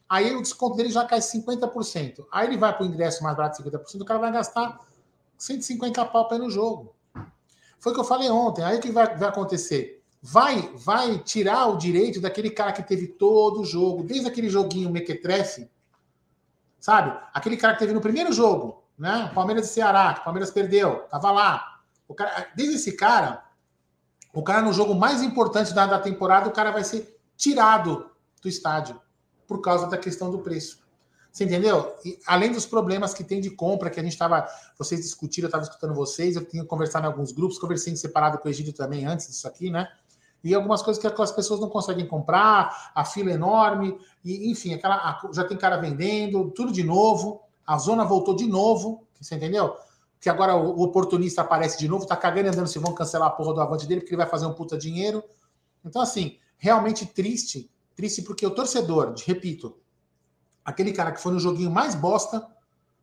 Aí o desconto dele já cai 50%. Aí ele vai para o ingresso mais barato de 50%, o cara vai gastar 150 pau para ir no jogo. Foi o que eu falei ontem. Aí o que vai, vai acontecer? Vai, vai tirar o direito daquele cara que teve todo o jogo, desde aquele joguinho mequetrefe, sabe? Aquele cara que teve no primeiro jogo, né? Palmeiras e Ceará, que o Palmeiras perdeu, tava lá. O cara, desde esse cara, o cara no jogo mais importante da, da temporada, o cara vai ser tirado do estádio por causa da questão do preço. Você entendeu? E, além dos problemas que tem de compra, que a gente estava. Vocês discutiram, eu estava escutando vocês, eu tinha conversado em alguns grupos, conversei em separado com o Egídio também antes disso aqui, né? E algumas coisas que as pessoas não conseguem comprar, a fila é enorme, e enfim, aquela, já tem cara vendendo, tudo de novo, a zona voltou de novo, você entendeu? Que agora o oportunista aparece de novo, tá cagando e andando se vão cancelar a porra do avante dele, porque ele vai fazer um puta dinheiro. Então, assim, realmente triste, triste porque o torcedor, repito, aquele cara que foi no joguinho mais bosta,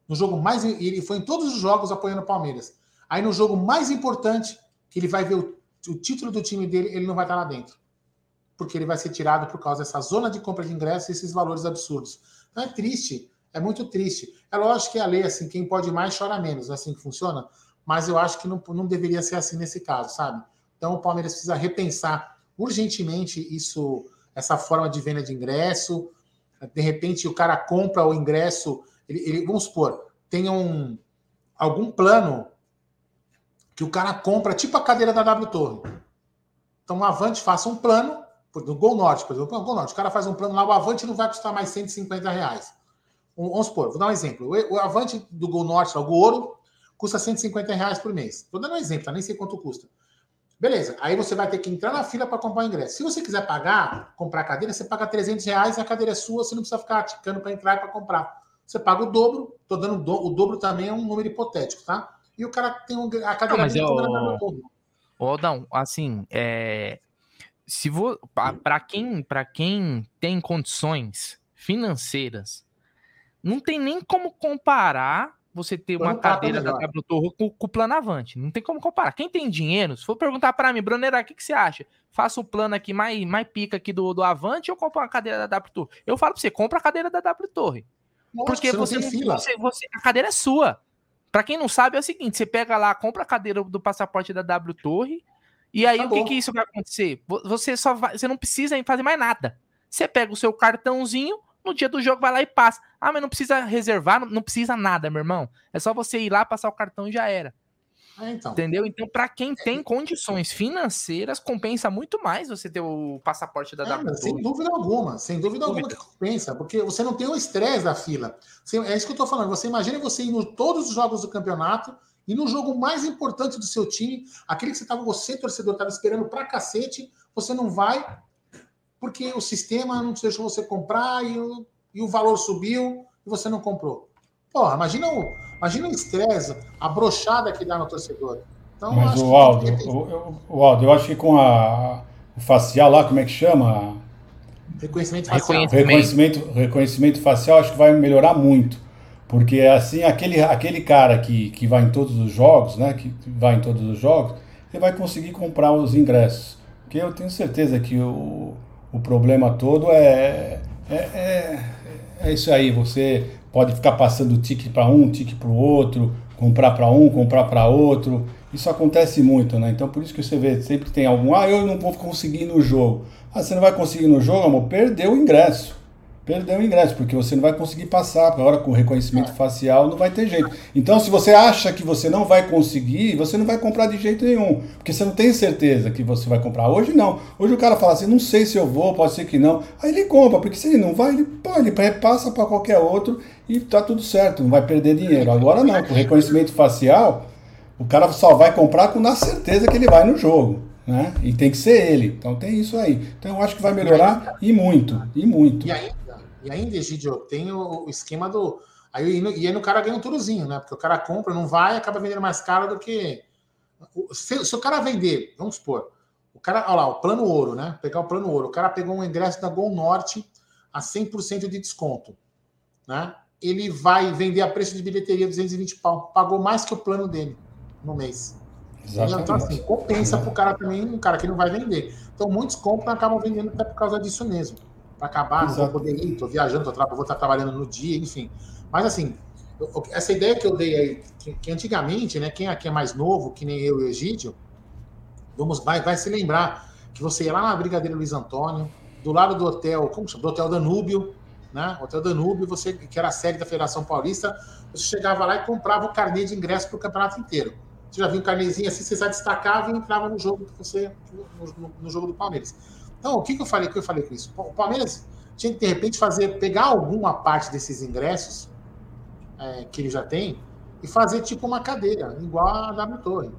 no jogo mais. Ele foi em todos os jogos apoiando o Palmeiras. Aí no jogo mais importante, que ele vai ver o, o título do time dele, ele não vai estar lá dentro. Porque ele vai ser tirado por causa dessa zona de compra de ingressos e esses valores absurdos. Então é triste, é muito triste. É lógico que a lei, assim, quem pode mais chora menos, é assim que funciona, mas eu acho que não, não deveria ser assim nesse caso, sabe? Então o Palmeiras precisa repensar urgentemente isso, essa forma de venda de ingresso, de repente o cara compra o ingresso, ele, ele, vamos supor, tem um, algum plano que o cara compra, tipo a cadeira da W Torre. Então, o Avante faça um plano, do Gol Norte, por exemplo, Gol Norte, o cara faz um plano lá, o Avante não vai custar mais 150 reais. Vamos supor, vou dar um exemplo. O, Avante do Gol Norte, o Ouro, custa 150 reais por mês. Estou dando um exemplo, tá? nem sei quanto custa. Beleza, aí você vai ter que entrar na fila para comprar o ingresso. Se você quiser pagar, comprar a cadeira, você paga 300 reais, a cadeira é sua, você não precisa ficar ticando para entrar e para comprar. Você paga o dobro, tô dando do, o dobro também é um número hipotético, tá? E o cara tem um, a cadeira não, mas eu... Ô, não, assim, é... se vou para quem para quem tem condições financeiras, não tem nem como comparar você ter uma cadeira da W Torre com, com o plano Avante. Não tem como comparar. Quem tem dinheiro, se for perguntar para mim, Brunera, o que, que você acha? Faça o plano aqui mais, mais pica aqui do, do Avante ou compra uma cadeira da W Torre? Eu falo para você, compra a cadeira da W Torre. Nossa, porque você, você, não, você, você, a cadeira é sua. Para quem não sabe, é o seguinte: você pega lá, compra a cadeira do passaporte da W Torre, e aí Acabou. o que, que isso vai acontecer? Você só vai, você não precisa fazer mais nada. Você pega o seu cartãozinho, no dia do jogo vai lá e passa. Ah, mas não precisa reservar, não, não precisa nada, meu irmão. É só você ir lá, passar o cartão e já era. É, então. Entendeu? Então, para quem tem condições financeiras, compensa muito mais você ter o passaporte da é, Sem dúvida alguma, sem dúvida, dúvida, alguma que compensa, porque você não tem o estresse da fila. Você, é isso que eu estou falando. Você imagina você ir em todos os jogos do campeonato e no jogo mais importante do seu time, aquele que você estava, você, torcedor, estava esperando pra cacete, você não vai, porque o sistema não deixou você comprar e o, e o valor subiu e você não comprou. Porra, imagina o, imagina o estresse, a brochada que dá no torcedor. Então, Mas o Aldo, o, o, Aldo, eu acho que com a, o facial lá, como é que chama? Reconhecimento facial. Reconhecimento, reconhecimento facial, acho que vai melhorar muito. Porque assim, aquele, aquele cara que, que vai em todos os jogos, né? Que vai em todos os jogos, ele vai conseguir comprar os ingressos. Porque eu tenho certeza que o, o problema todo é, é, é, é isso aí. Você pode ficar passando tique para um, tique para o outro, comprar para um, comprar para outro. Isso acontece muito, né? Então por isso que você vê, sempre tem algum, ah, eu não vou conseguir no jogo. Ah, você não vai conseguir no jogo, amor? Perdeu o ingresso perdeu o ingresso, porque você não vai conseguir passar, agora com reconhecimento é. facial não vai ter jeito. Então, se você acha que você não vai conseguir, você não vai comprar de jeito nenhum, porque você não tem certeza que você vai comprar. Hoje não. Hoje o cara fala assim, não sei se eu vou, pode ser que não. Aí ele compra, porque se ele não vai, ele, pô, ele repassa para qualquer outro e tá tudo certo, não vai perder dinheiro. Agora não, com reconhecimento facial, o cara só vai comprar com na certeza que ele vai no jogo. Né? E tem que ser ele. Então tem isso aí. Então eu acho que vai melhorar e muito, e muito. E ainda, e ainda, Egidio, tem o, esquema do. Aí, e aí no cara ganha um turozinho, né? Porque o cara compra, não vai, acaba vendendo mais caro do que. Se, se o cara vender, vamos supor, o cara, olha lá, o plano ouro, né? Pegar o plano ouro, o cara pegou um ingresso da Gol Norte a 100% de desconto, né? Ele vai vender a preço de bilheteria 220 pau, pagou mais que o plano dele no mês. Exatamente. Então, assim, compensa para o cara também, um cara que não vai vender. Então, muitos compram e acabam vendendo até por causa disso mesmo para acabar, Exato. não vou poder ir, estou viajando, tô, vou estar trabalhando no dia, enfim. Mas assim, essa ideia que eu dei aí, que, que, antigamente, né, quem aqui é mais novo, que nem eu e o Egídio, vamos, vai, vai se lembrar que você ia lá na Brigadeira Luiz Antônio, do lado do hotel, como chama? Do Hotel Danúbio, né? Hotel Danúbio, você que era a sede da Federação Paulista, você chegava lá e comprava o carnê de ingresso para o campeonato inteiro. Você já viu um carnezinho assim, você já destacava e entrava no jogo que você no, no, no jogo do Palmeiras. Então, o que, que eu falei? Que eu falei com isso? O Palmeiras tinha que, de repente, fazer, pegar alguma parte desses ingressos é, que ele já tem e fazer tipo uma cadeira, igual a W Torre.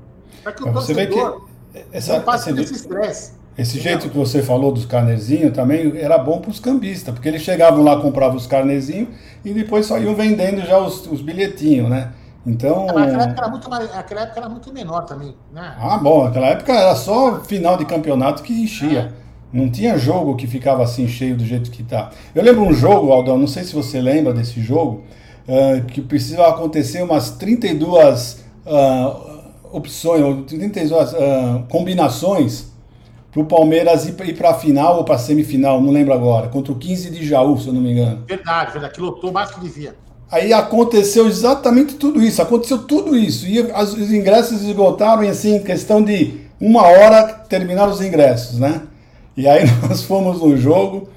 Para que o você torcedor que essa, não passe esse estresse. Esse jeito que você falou dos carnezinhos também era bom para os cambistas, porque eles chegavam lá, compravam os carnezinhos e depois só iam vendendo já os, os bilhetinhos, né? Então. Naquela época, era muito mais, naquela época era muito menor também, né? Ah, bom, naquela época era só final de campeonato que enchia. É. Não tinha jogo que ficava assim cheio do jeito que está. Eu lembro um jogo, Aldão, não sei se você lembra desse jogo, uh, que precisava acontecer umas 32 uh, ah, opções, 32 uh, ah, combinações para o Palmeiras ir para a final ou para a semifinal, não lembro agora, contra o 15 de Jaú, se eu não me engano. Verdade, verdade, que lotou mais que devia. Aí aconteceu exatamente tudo isso, aconteceu tudo isso. E as, os ingressos esgotaram em assim, questão de uma hora terminaram os ingressos, né? E aí nós fomos no jogo,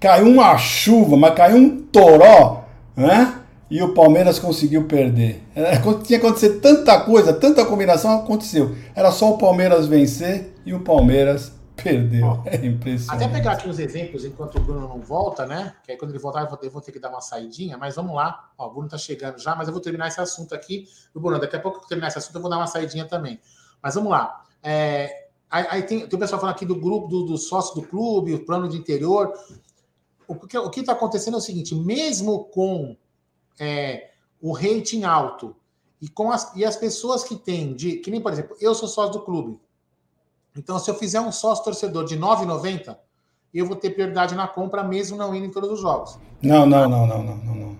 caiu uma chuva, mas caiu um toró, né? E o Palmeiras conseguiu perder. É, tinha acontecido tanta coisa, tanta combinação aconteceu. Era só o Palmeiras vencer e o Palmeiras perdeu. é impressionante. Até pegar aqui os exemplos enquanto o Bruno não volta, né? Que aí quando ele voltar eu vou, ter, vou ter que dar uma saidinha, mas vamos lá. Ó, o Bruno tá chegando já, mas eu vou terminar esse assunto aqui. O Bruno, daqui a pouco que eu terminar esse assunto eu vou dar uma saidinha também. Mas vamos lá. É, Aí, aí tem, tem o pessoal falando aqui do grupo, do, do sócio do clube, o plano de interior. O que o está acontecendo é o seguinte: mesmo com é, o rating alto e com as, e as pessoas que têm, de, que nem, por exemplo, eu sou sócio do clube. Então, se eu fizer um sócio torcedor de R$ 9,90, eu vou ter prioridade na compra, mesmo não indo em todos os jogos. Não, não, não, não, não, não. não.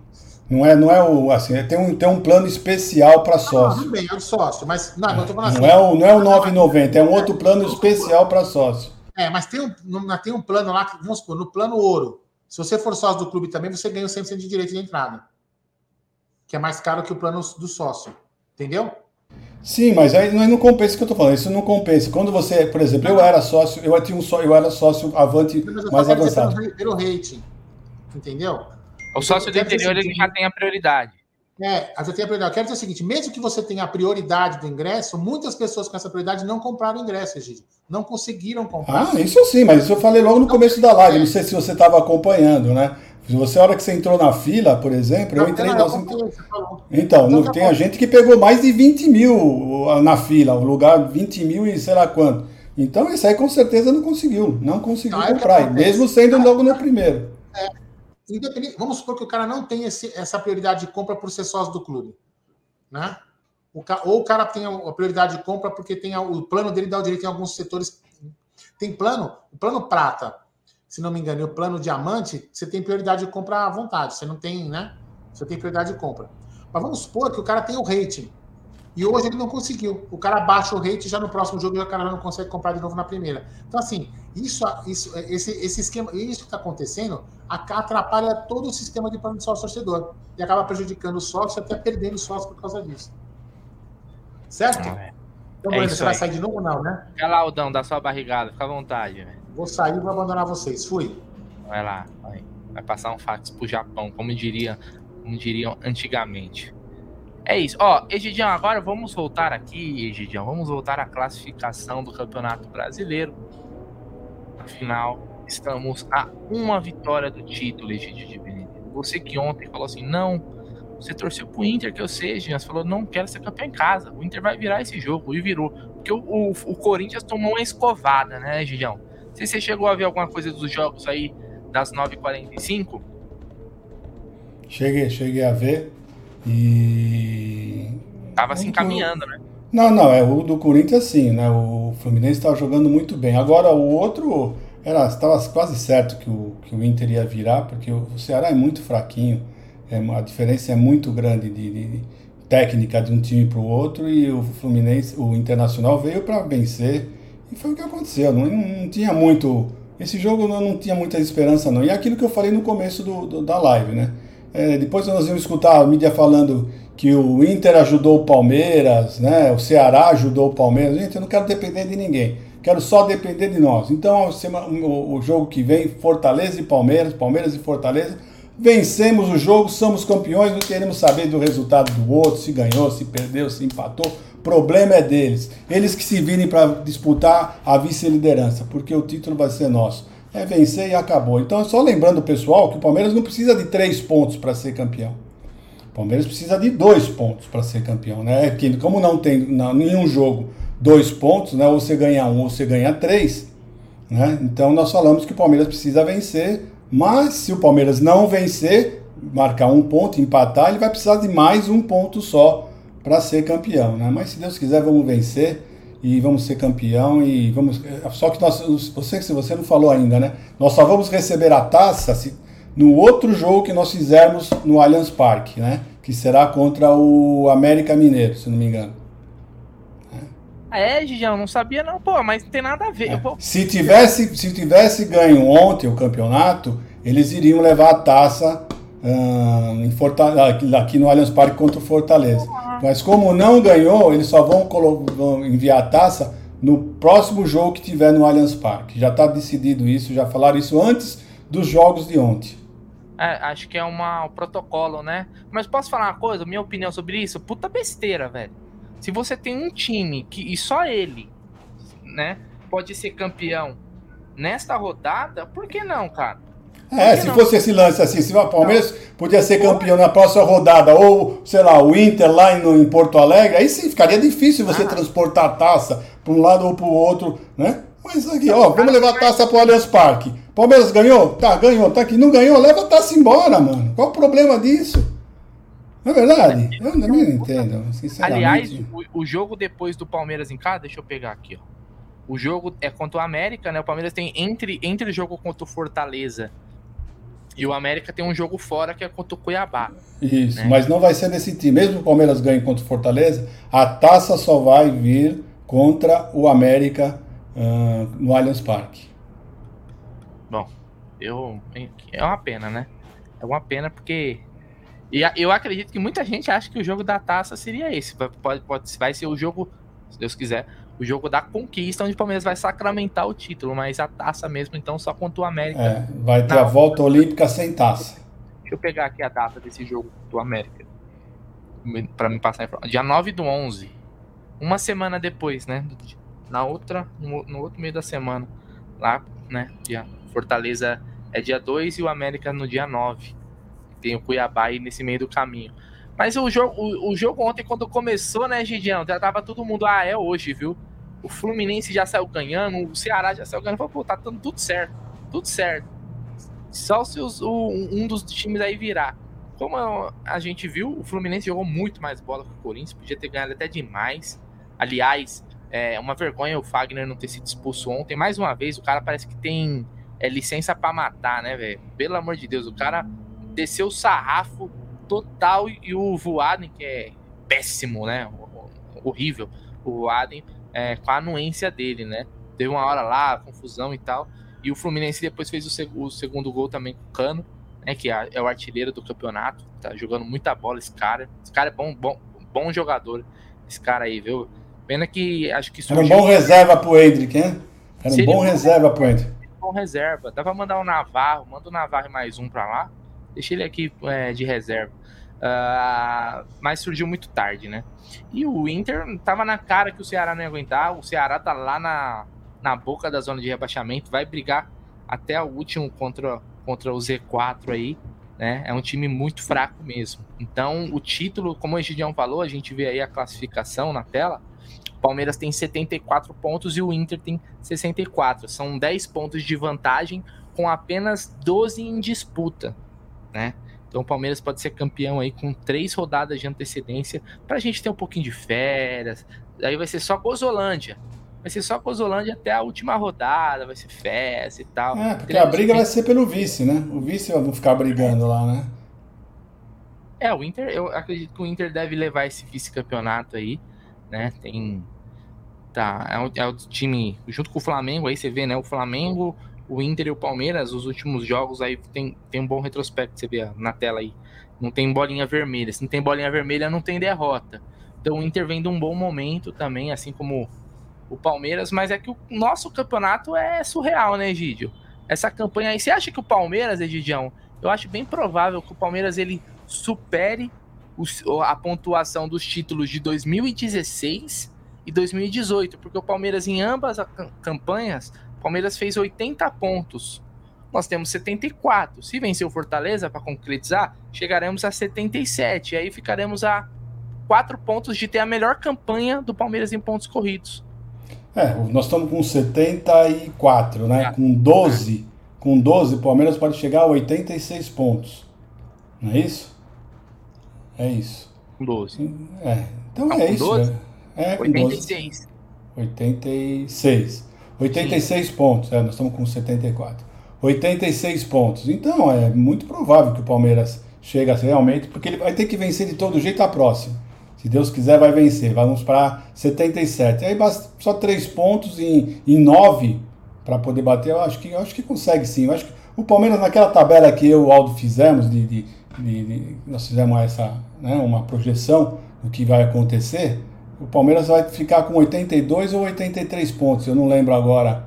Não é, não é o assim, é, tem um, tem um plano especial para sócio. Tudo bem, é o sócio, mas não, não, não assim, é o não é o 990, é um outro plano especial para sócio. É, mas tem um, tem um plano lá, vamos supor, no plano ouro. Se você for sócio do clube também, você ganha o 100% de direito de entrada. Que é mais caro que o plano do sócio. Entendeu? Sim, mas aí não, não compensa o que eu estou falando. Isso não compensa. Quando você, por exemplo, eu era sócio, eu tinha um só, eu era sócio avante mais avançado. Pelo rating. Entendeu? O sócio do interior ele já tem a prioridade. É, gente tem a prioridade. Eu quero dizer o seguinte: mesmo que você tenha a prioridade do ingresso, muitas pessoas com essa prioridade não compraram ingresso, Egídio. Não conseguiram comprar. Ah, isso sim, mas isso eu falei logo no começo da live. Não sei se você estava acompanhando, né? Se você, a hora que você entrou na fila, por exemplo, não, eu entrei. Não, eu então, então, então tem a gente que pegou mais de 20 mil na fila, o lugar 20 mil e sei lá quanto. Então, isso aí com certeza não conseguiu. Não conseguiu não, comprar, é mesmo sendo logo no primeiro. É, independente, vamos supor que o cara não tem esse, essa prioridade de compra por ser sócio do clube. Né? O, ou o cara tem a prioridade de compra porque tem a, o plano dele dá o direito em alguns setores. Tem plano, o plano prata, se não me engano, e o plano diamante, você tem prioridade de compra à vontade. Você não tem, né? Você tem prioridade de compra. Mas vamos supor que o cara tem o rating. E hoje ele não conseguiu. O cara baixa o rate já no próximo jogo e o cara não consegue comprar de novo na primeira. Então, assim, isso, isso esse, esse esquema, isso que está acontecendo atrapalha todo o sistema de plano de sócio torcedor. E acaba prejudicando o sócio até perdendo o sócio por causa disso. Certo? É. Então, é você vai sair de novo não, né? Vai lá, Aldão, dá sua barrigada, fica à vontade. Né? Vou sair e vou abandonar vocês. Fui. Vai lá, vai. Vai passar um fax pro Japão, como diria, como diriam antigamente. É isso. Ó, Egidião, agora vamos voltar aqui, Egidião. Vamos voltar à classificação do Campeonato Brasileiro. Afinal, estamos a uma vitória do título, Egidio de Benedito. Você que ontem falou assim, não, você torceu pro Inter, que eu Egidião. Você falou, não quero ser campeão em casa. O Inter vai virar esse jogo. E virou. Porque o, o, o Corinthians tomou uma escovada, né, Egidião? Se você chegou a ver alguma coisa dos jogos aí das 9h45. Cheguei, cheguei a ver. E. Tava se encaminhando, né? Não, não, é o do Corinthians sim, né? O Fluminense estava jogando muito bem. Agora o outro era estava quase certo que o, que o Inter ia virar, porque o Ceará é muito fraquinho. É, a diferença é muito grande de, de, técnica de um time para o outro e o Fluminense, o Internacional veio para vencer e foi o que aconteceu. Não, não, tinha muito esse jogo não, não tinha muita esperança não. E é aquilo que eu falei no começo do, do da live, né? É, depois nós vamos escutar a mídia falando que o Inter ajudou o Palmeiras, né? o Ceará ajudou o Palmeiras. Gente, eu não quero depender de ninguém. Quero só depender de nós. Então, o jogo que vem, Fortaleza e Palmeiras, Palmeiras e Fortaleza, vencemos o jogo, somos campeões, não queremos saber do resultado do outro, se ganhou, se perdeu, se empatou. Problema é deles. Eles que se virem para disputar a vice-liderança, porque o título vai ser nosso é vencer e acabou. Então, só lembrando o pessoal que o Palmeiras não precisa de três pontos para ser campeão. O Palmeiras precisa de dois pontos para ser campeão, né? Que como não tem não, nenhum jogo dois pontos, né? Ou você ganha um ou você ganha três, né? Então nós falamos que o Palmeiras precisa vencer, mas se o Palmeiras não vencer, marcar um ponto, empatar, ele vai precisar de mais um ponto só para ser campeão, né? Mas se Deus quiser, vamos vencer e vamos ser campeão e vamos. Só que nós, você, se você não falou ainda, né? Nós só vamos receber a taça se, no outro jogo que nós fizermos no Allianz Parque, né? Que será contra o América Mineiro, se não me engano. Ah, é, Gigião, não sabia não, pô, mas não tem nada a ver. É. Se tivesse, se tivesse ganho ontem o campeonato, eles iriam levar a taça em Fortaleza, aqui no Allianz Parque contra o Fortaleza. Mas como não ganhou, eles só vão, vão enviar a taça no próximo jogo que tiver no Allianz Parque. Já está decidido isso, já falaram isso antes dos jogos de ontem. É, acho que é uma, um protocolo, né? Mas posso falar uma coisa? Minha opinião sobre isso? Puta besteira, velho. Se você tem um time que e só ele, né, pode ser campeão nesta rodada, por que não, cara? É, se fosse esse lance assim, se o Palmeiras podia ser campeão na próxima rodada, ou, sei lá, o Inter lá em, em Porto Alegre, aí sim ficaria difícil você ah. transportar a taça para um lado ou para o outro, né? Mas aqui, ó, vamos levar a taça para o Allianz Parque. Palmeiras ganhou? Tá, ganhou, tá aqui. Não ganhou? Leva a taça embora, mano. Qual o problema disso? Não é verdade? Eu não entendo, sinceramente. Aliás, o, o jogo depois do Palmeiras em casa, deixa eu pegar aqui, ó. O jogo é contra o América, né? O Palmeiras tem entre, entre o jogo contra o Fortaleza e o América tem um jogo fora que é contra o Cuiabá. Isso, né? mas não vai ser nesse time. Mesmo o Palmeiras ganhe contra o Fortaleza, a taça só vai vir contra o América uh, no Allianz Parque. Bom, eu é uma pena, né? É uma pena porque e eu acredito que muita gente acha que o jogo da taça seria esse. Pode, pode, vai ser o jogo, se Deus quiser, o jogo da conquista, onde o Palmeiras vai sacramentar o título, mas a taça mesmo, então, só contra o América. É, vai ter a volta olímpica sem taça. Deixa eu pegar aqui a data desse jogo do América. para me passar. Dia 9 do 11. Uma semana depois, né? Na outra, no, no outro meio da semana. Lá, né? Dia, Fortaleza é dia 2 e o América no dia 9. Tem o Cuiabá aí nesse meio do caminho. Mas o jogo, o, o jogo ontem, quando começou, né, Gidião? Já tava todo mundo, ah, é hoje, viu? O Fluminense já saiu ganhando, o Ceará já saiu ganhando. Falei, pô, tá dando tudo certo. Tudo certo. Só se os, o, um dos times aí virar. Como a gente viu, o Fluminense jogou muito mais bola que o Corinthians, podia ter ganhado até demais. Aliás, é uma vergonha o Fagner não ter sido expulso ontem. Mais uma vez, o cara parece que tem é, licença para matar, né, velho? Pelo amor de Deus, o cara desceu o sarrafo total e o Voaden, que é péssimo, né? Horrível. O Voaden é, com a anuência dele, né? Teve uma hora lá, confusão e tal. E o Fluminense depois fez o, seg o segundo gol também com o Cano, né? Que é, é, o artilheiro do campeonato. Tá jogando muita bola esse cara. Esse cara é bom, bom, bom jogador. Esse cara aí, viu? Pena que acho que surgiu... Era um bom reserva pro Hendrick, hein? Era um bom reserva pro Hendrick. Bom reserva. Dá pra mandar o Navarro, manda o Navarro mais um pra lá. Deixa ele aqui é, de reserva. Uh, mas surgiu muito tarde, né? E o Inter tava na cara que o Ceará não ia aguentar. O Ceará tá lá na, na boca da zona de rebaixamento, vai brigar até o último contra, contra o Z4 aí, né? É um time muito fraco mesmo. Então, o título, como o Egidião falou, a gente vê aí a classificação na tela. O Palmeiras tem 74 pontos e o Inter tem 64. São 10 pontos de vantagem com apenas 12 em disputa, né? Então o Palmeiras pode ser campeão aí com três rodadas de antecedência para a gente ter um pouquinho de férias. Aí vai ser só Gozolândia. Vai ser só Gozolândia até a última rodada, vai ser festa e tal. É, porque a briga vai ser pelo vice, né? O vice vai ficar brigando lá, né? É, o Inter, eu acredito que o Inter deve levar esse vice-campeonato aí, né? Tem. Tá, é o, é o time, junto com o Flamengo, aí você vê, né? O Flamengo, o Inter e o Palmeiras, os últimos jogos aí tem, tem um bom retrospecto, você vê na tela aí. Não tem bolinha vermelha. Se não tem bolinha vermelha, não tem derrota. Então o Inter vem de um bom momento também, assim como o Palmeiras, mas é que o nosso campeonato é surreal, né, Egídio? Essa campanha aí, você acha que o Palmeiras, Egidião, eu acho bem provável que o Palmeiras ele supere a pontuação dos títulos de 2016 e 2018, porque o Palmeiras em ambas as campanhas Palmeiras fez 80 pontos. Nós temos 74. Se vencer o Fortaleza, para concretizar, chegaremos a 77. E aí ficaremos a 4 pontos de ter a melhor campanha do Palmeiras em pontos corridos. É, nós estamos com 74, né? É. Com 12, com 12, o Palmeiras pode chegar a 86 pontos. Não é isso? É isso. Com 12. É, então é isso. 12? Né? É, com 86. 12. 86. 86 Sim. pontos, é, nós estamos com 74. 86 pontos. Então é muito provável que o Palmeiras chegue realmente, porque ele vai ter que vencer de todo jeito a próxima. Se Deus quiser, vai vencer. Vamos para 77. Aí basta só 3 pontos em, em 9 para poder bater. Eu acho, que, eu acho que consegue sim. Eu acho que o Palmeiras, naquela tabela que eu e o Aldo fizemos, de, de, de, de nós fizemos essa, né, uma projeção do que vai acontecer o Palmeiras vai ficar com 82 ou 83 pontos. Eu não lembro agora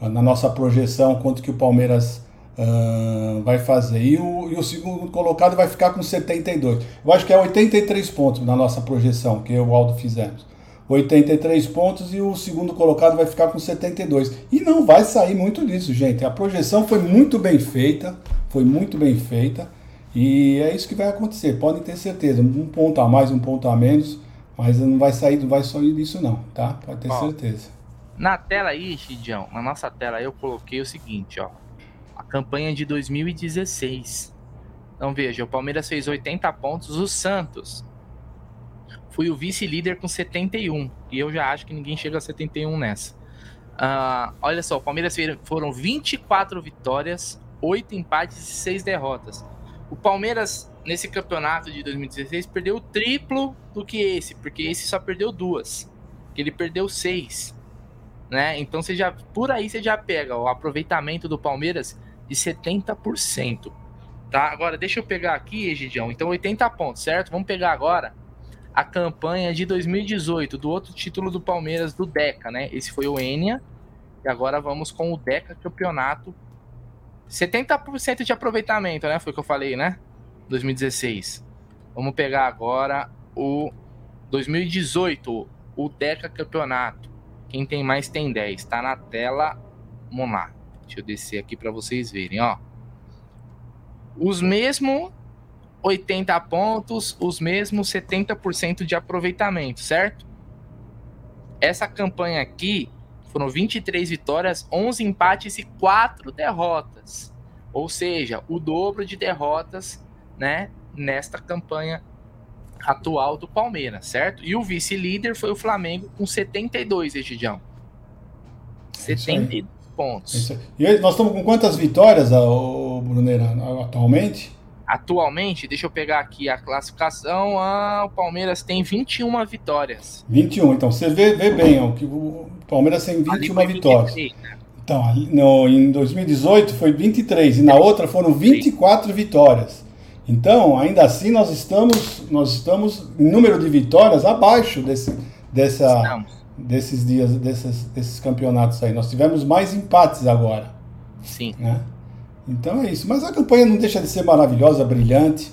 na nossa projeção quanto que o Palmeiras uh, vai fazer. E o, e o segundo colocado vai ficar com 72. Eu acho que é 83 pontos na nossa projeção, que eu e o Aldo fizemos. 83 pontos e o segundo colocado vai ficar com 72. E não vai sair muito disso, gente. A projeção foi muito bem feita, foi muito bem feita. E é isso que vai acontecer, podem ter certeza. Um ponto a mais, um ponto a menos mas não vai sair, não vai sair disso não, tá? Pode ter ó, certeza. Na tela aí, Chidião, na nossa tela eu coloquei o seguinte, ó. A campanha de 2016. Então veja, o Palmeiras fez 80 pontos, o Santos foi o vice-líder com 71. E eu já acho que ninguém chega a 71 nessa. Uh, olha só, o Palmeiras foram 24 vitórias, 8 empates e 6 derrotas. O Palmeiras nesse campeonato de 2016 perdeu o triplo do que esse, porque esse só perdeu duas. Ele perdeu seis. Né? Então você já por aí você já pega o aproveitamento do Palmeiras de 70%. Tá? Agora deixa eu pegar aqui, Egidião. Então 80 pontos, certo? Vamos pegar agora a campanha de 2018 do outro título do Palmeiras do Deca, né? Esse foi o Enia. E agora vamos com o Deca Campeonato. 70% de aproveitamento, né? Foi o que eu falei, né? 2016. Vamos pegar agora o 2018, o Deca Campeonato. Quem tem mais tem 10. Tá na tela. Vamos lá. Deixa eu descer aqui para vocês verem, ó. Os mesmos 80 pontos, os mesmos 70% de aproveitamento, certo? Essa campanha aqui foram 23 vitórias, 11 empates e 4 derrotas. Ou seja, o dobro de derrotas, né, nesta campanha atual do Palmeiras, certo? E o vice-líder foi o Flamengo com 72, Egidião. 72 pontos. E nós estamos com quantas vitórias, Bruneira, atualmente? Atualmente, deixa eu pegar aqui a classificação. Ah, o Palmeiras tem 21 vitórias. 21, então você vê, vê bem, ó, que o Palmeiras tem 21 vitórias. 23, né? Então, no, em 2018 foi 23 e na outra foram 24 vitórias. Então, ainda assim, nós estamos, nós estamos em número de vitórias abaixo desse, dessa, desses dias, desses, desses campeonatos aí. Nós tivemos mais empates agora. Sim. Né? Então é isso. Mas a campanha não deixa de ser maravilhosa, brilhante.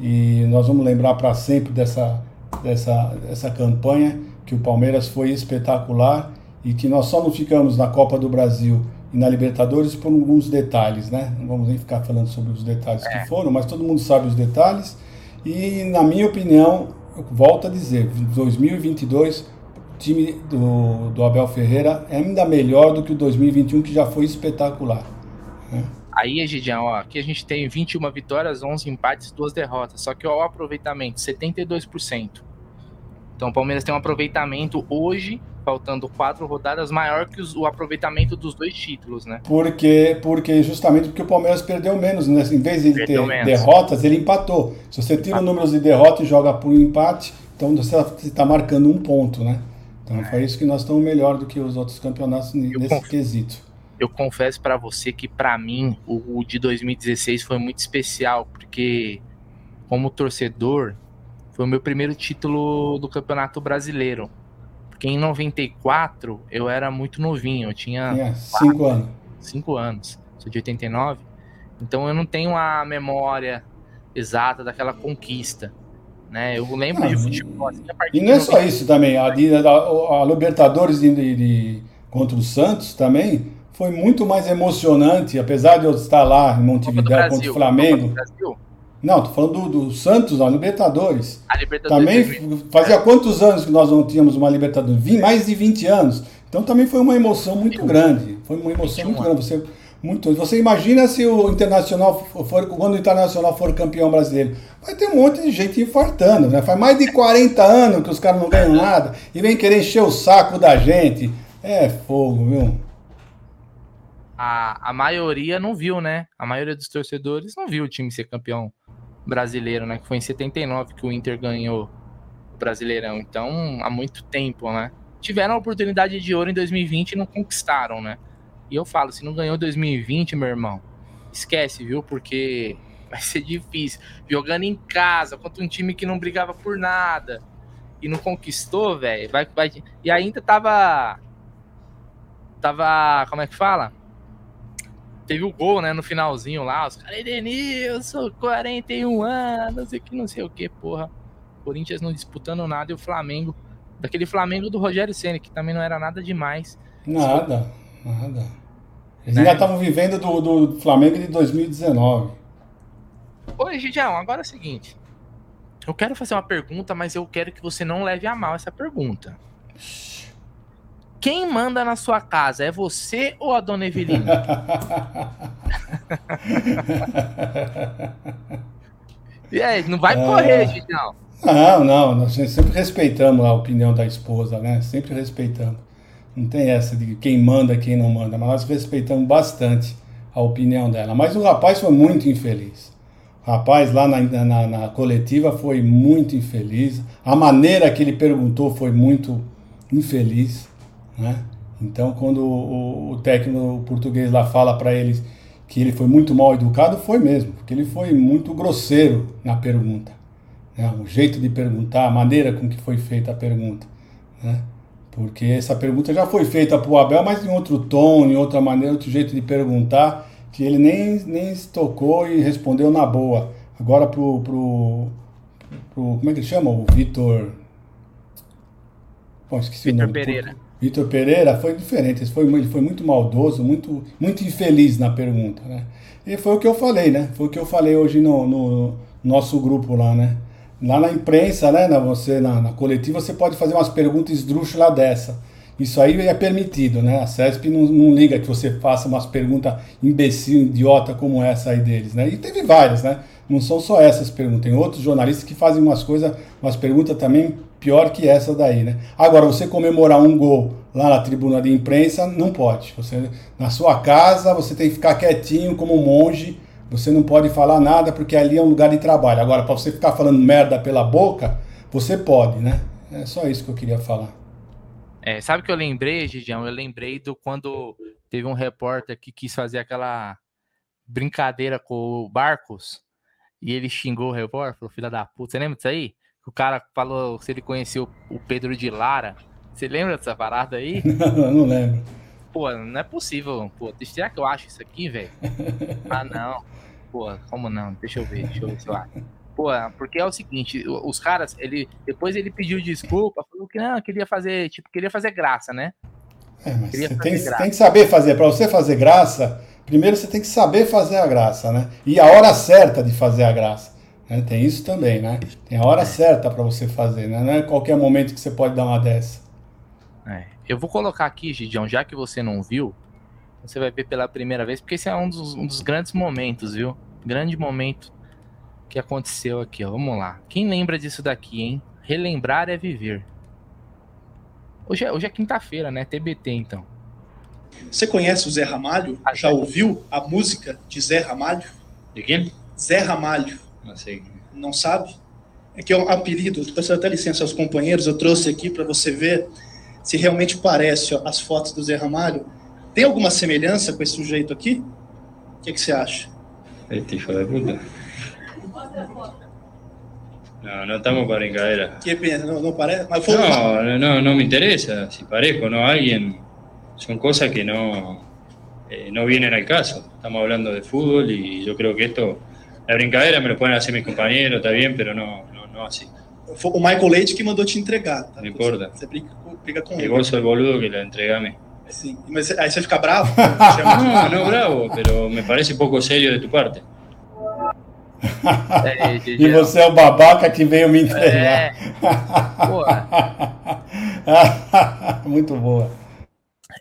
E nós vamos lembrar para sempre dessa, dessa, dessa campanha que o Palmeiras foi espetacular e que nós só não ficamos na Copa do Brasil e na Libertadores por alguns detalhes, né? Não vamos nem ficar falando sobre os detalhes é. que foram, mas todo mundo sabe os detalhes. E na minha opinião, eu volto a dizer, 2022 o time do, do Abel Ferreira é ainda melhor do que o 2021 que já foi espetacular. Né? Aí, Egidião, ó, aqui a gente tem 21 vitórias, 11 empates, 2 derrotas. Só que ó, o aproveitamento, 72%. Então o Palmeiras tem um aproveitamento hoje, faltando quatro rodadas, maior que os, o aproveitamento dos dois títulos, né? Porque, porque justamente porque o Palmeiras perdeu menos, né? Em vez de perdeu ter menos. derrotas, ele empatou. Se você tira o número de derrotas e joga por empate, então você está marcando um ponto, né? Então é. foi isso que nós estamos melhor do que os outros campeonatos nesse conf... quesito eu confesso para você que para mim o, o, de 2016 foi muito especial, porque como torcedor foi o meu primeiro título do Campeonato Brasileiro. Porque em 94 eu era muito novinho, eu tinha 5 é, anos. 5 anos. Sou de 89. Então eu não tenho a memória exata daquela conquista. Né? Eu lembro ah, de futebol. Assim, e não é só isso também. A, a, a Libertadores de, de, contra o Santos também foi muito mais emocionante, apesar de eu estar lá em Montevideo contra o Flamengo. Não, tô falando do, do Santos, a Libertadores. A Libertadores. Também fazia quantos anos que nós não tínhamos uma Libertadores? Vim mais de 20 anos. Então também foi uma emoção muito grande. Foi uma emoção muito grande. Você, muito, você imagina se o Internacional for, quando o Internacional for campeão brasileiro. Vai ter um monte de gente infartando, né? Faz mais de 40 anos que os caras não ganham nada e vem querer encher o saco da gente. É fogo, viu? a, a maioria não viu, né? A maioria dos torcedores não viu o time ser campeão brasileiro, né? Que foi em 79 que o Inter ganhou o Brasileirão. Então, há muito tempo, né? Tiveram a oportunidade de ouro em 2020 e não conquistaram, né? E eu falo, se não ganhou 2020, meu irmão, esquece, viu? Porque vai ser difícil. Jogando em casa, contra um time que não brigava por nada e não conquistou, velho, vai, vai. E ainda tava. Tava. Como é que fala? Teve o gol, né, no finalzinho lá, os caras, Edenilson, 41 anos, e que não sei o que, porra. Corinthians não disputando nada e o Flamengo, daquele Flamengo do Rogério Senna, que também não era nada demais. Nada, Só... nada. Eles né? ainda estavam vivendo do, do Flamengo de 2019. Oi, Gidião, agora é o seguinte. Eu quero fazer uma pergunta, mas eu quero que você não leve a mal essa pergunta. Quem manda na sua casa é você ou a dona Evelina? e aí, não vai correr, é... Gidião. Não, não, nós sempre respeitamos a opinião da esposa, né? Sempre respeitamos. Não tem essa de quem manda quem não manda, mas nós respeitamos bastante a opinião dela. Mas o rapaz foi muito infeliz. O rapaz lá na, na, na coletiva foi muito infeliz. A maneira que ele perguntou foi muito infeliz. Né? Então, quando o, o técnico português lá fala para eles que ele foi muito mal educado, foi mesmo, porque ele foi muito grosseiro na pergunta. Né? O jeito de perguntar, a maneira com que foi feita a pergunta. Né? Porque essa pergunta já foi feita para o Abel, mas em outro tom, em outra maneira, outro jeito de perguntar, que ele nem, nem se tocou e respondeu na boa. Agora, para o pro. Como é que ele chama? O Vitor. Bom, esqueci Vitor Pereira. Vitor Pereira foi diferente, ele foi, ele foi muito maldoso, muito, muito infeliz na pergunta, né? E foi o que eu falei, né? Foi o que eu falei hoje no, no nosso grupo lá, né? Lá na imprensa, né? Na, você, na, na coletiva, você pode fazer umas perguntas esdrúxulas dessa. Isso aí é permitido, né? A CESP não, não liga que você faça umas perguntas imbecil, idiota como essa aí deles, né? E teve várias, né? Não são só essas perguntas. Tem outros jornalistas que fazem umas coisas, umas perguntas também pior que essa daí, né? Agora, você comemorar um gol lá na tribuna de imprensa, não pode. Você, na sua casa, você tem que ficar quietinho como um monge, você não pode falar nada porque ali é um lugar de trabalho. Agora, para você ficar falando merda pela boca, você pode, né? É só isso que eu queria falar. É, sabe que eu lembrei, Gigião? Eu lembrei do quando teve um repórter que quis fazer aquela brincadeira com o Barcos e ele xingou o repórter, falou, filha da puta. Você lembra disso aí? O cara falou se ele conheceu o Pedro de Lara. Você lembra dessa parada aí? não, não lembro. Pô, não é possível. Pô, será que eu acho isso aqui, velho? ah, não. Pô, como não? Deixa eu ver, deixa eu ver se eu acho. Pô, porque é o seguinte, os caras, ele depois ele pediu desculpa, falou que não, queria fazer, tipo, queria fazer graça, né? É, mas você tem, tem, que saber fazer. Para você fazer graça, primeiro você tem que saber fazer a graça, né? E a hora certa de fazer a graça. Né? Tem isso também, né? Tem a hora certa para você fazer, né? Não é qualquer momento que você pode dar uma dessa. É. Eu vou colocar aqui, Gidião, já que você não viu, você vai ver pela primeira vez, porque esse é um dos, um dos grandes momentos, viu? Grande momento que aconteceu aqui, ó. Vamos lá. Quem lembra disso daqui, hein? Relembrar é viver. Hoje é, hoje é quinta-feira, né? TBT, então. Você conhece o Zé Ramalho? Ah, Já ouviu a música de Zé Ramalho? De quem? Zé Ramalho. Não sei. Não sabe? É que é um apelido. Peço até licença aos companheiros, eu trouxe aqui para você ver se realmente parece ó, as fotos do Zé Ramalho. Tem alguma semelhança com esse sujeito aqui? O que, que você acha? Este hijo de puta. No, no estamos para brincadeira. ¿Qué piensa? ¿No, no parece? No, no, no me interesa si parezco no a alguien. Son cosas que no, eh, no vienen al caso. Estamos hablando de fútbol y yo creo que esto La brincadeira me lo pueden hacer mis compañeros, está bien, pero no, no, no así. Foi o Michael Leite que mandou te entregar. Tá? Não importa. Você briga, briga com ele. Igual sou o boludo que la entrega a mim. Sim, mas aí você fica bravo? não, não bravo, pero me parece pouco sério de tu parte. É, e você é o babaca que veio me entregar. É. Muito boa.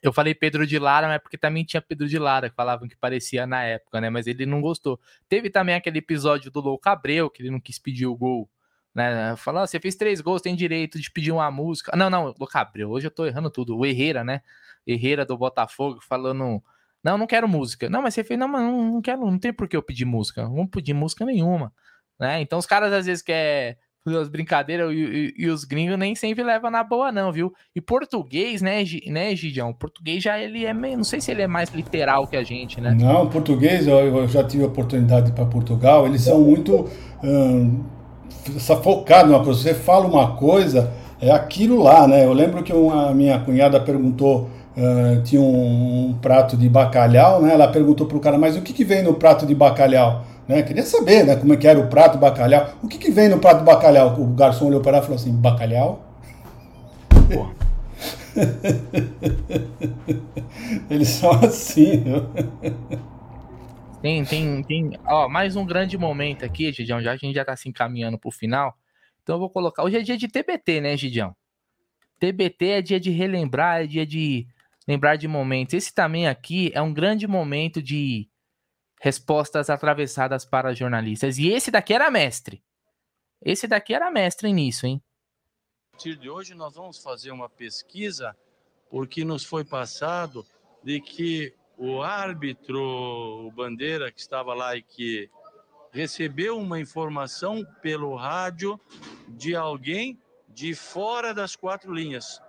Eu falei Pedro de Lara, mas porque também tinha Pedro de Lara, que falavam que parecia na época, né? Mas ele não gostou. Teve também aquele episódio do Louco Abreu, que ele não quis pedir o gol. Né? Falou, você fez três gols, tem direito de pedir uma música. Não, não, Louco Abreu, hoje eu tô errando tudo. O Herrera, né? Herrera do Botafogo, falando. Não, não quero música. Não, mas você fez, não, mas não, não quero, não tem por que eu pedir música. Não vou pedir música nenhuma. Né? Então os caras às vezes querem as brincadeiras e, e, e, os gringos nem sempre levam na boa, não, viu? E português, né, né, Gidião? Português já ele é meio. Não sei se ele é mais literal que a gente, né? Não, português, eu, eu já tive oportunidade para Portugal, eles são muito hum, focados numa coisa. Você fala uma coisa, é aquilo lá, né? Eu lembro que uma, minha cunhada perguntou. Uh, tinha um, um, prato de bacalhau, né? Ela perguntou pro cara, mas o que, que vem no prato de bacalhau? Né? Queria saber né, como é que era o prato bacalhau. O que, que vem no prato bacalhau? O garçom olhou para ela e falou assim: bacalhau? Eles são assim. Tem, tem, tem. Ó, mais um grande momento aqui, Gidião. Já a gente já tá se encaminhando pro final. Então eu vou colocar. Hoje é dia de TBT, né, Gidião? TBT é dia de relembrar, é dia de lembrar de momentos. Esse também aqui é um grande momento de respostas atravessadas para jornalistas. E esse daqui era mestre. Esse daqui era mestre nisso, hein? A partir de hoje nós vamos fazer uma pesquisa porque nos foi passado de que o árbitro, o Bandeira que estava lá e que recebeu uma informação pelo rádio de alguém de fora das quatro linhas.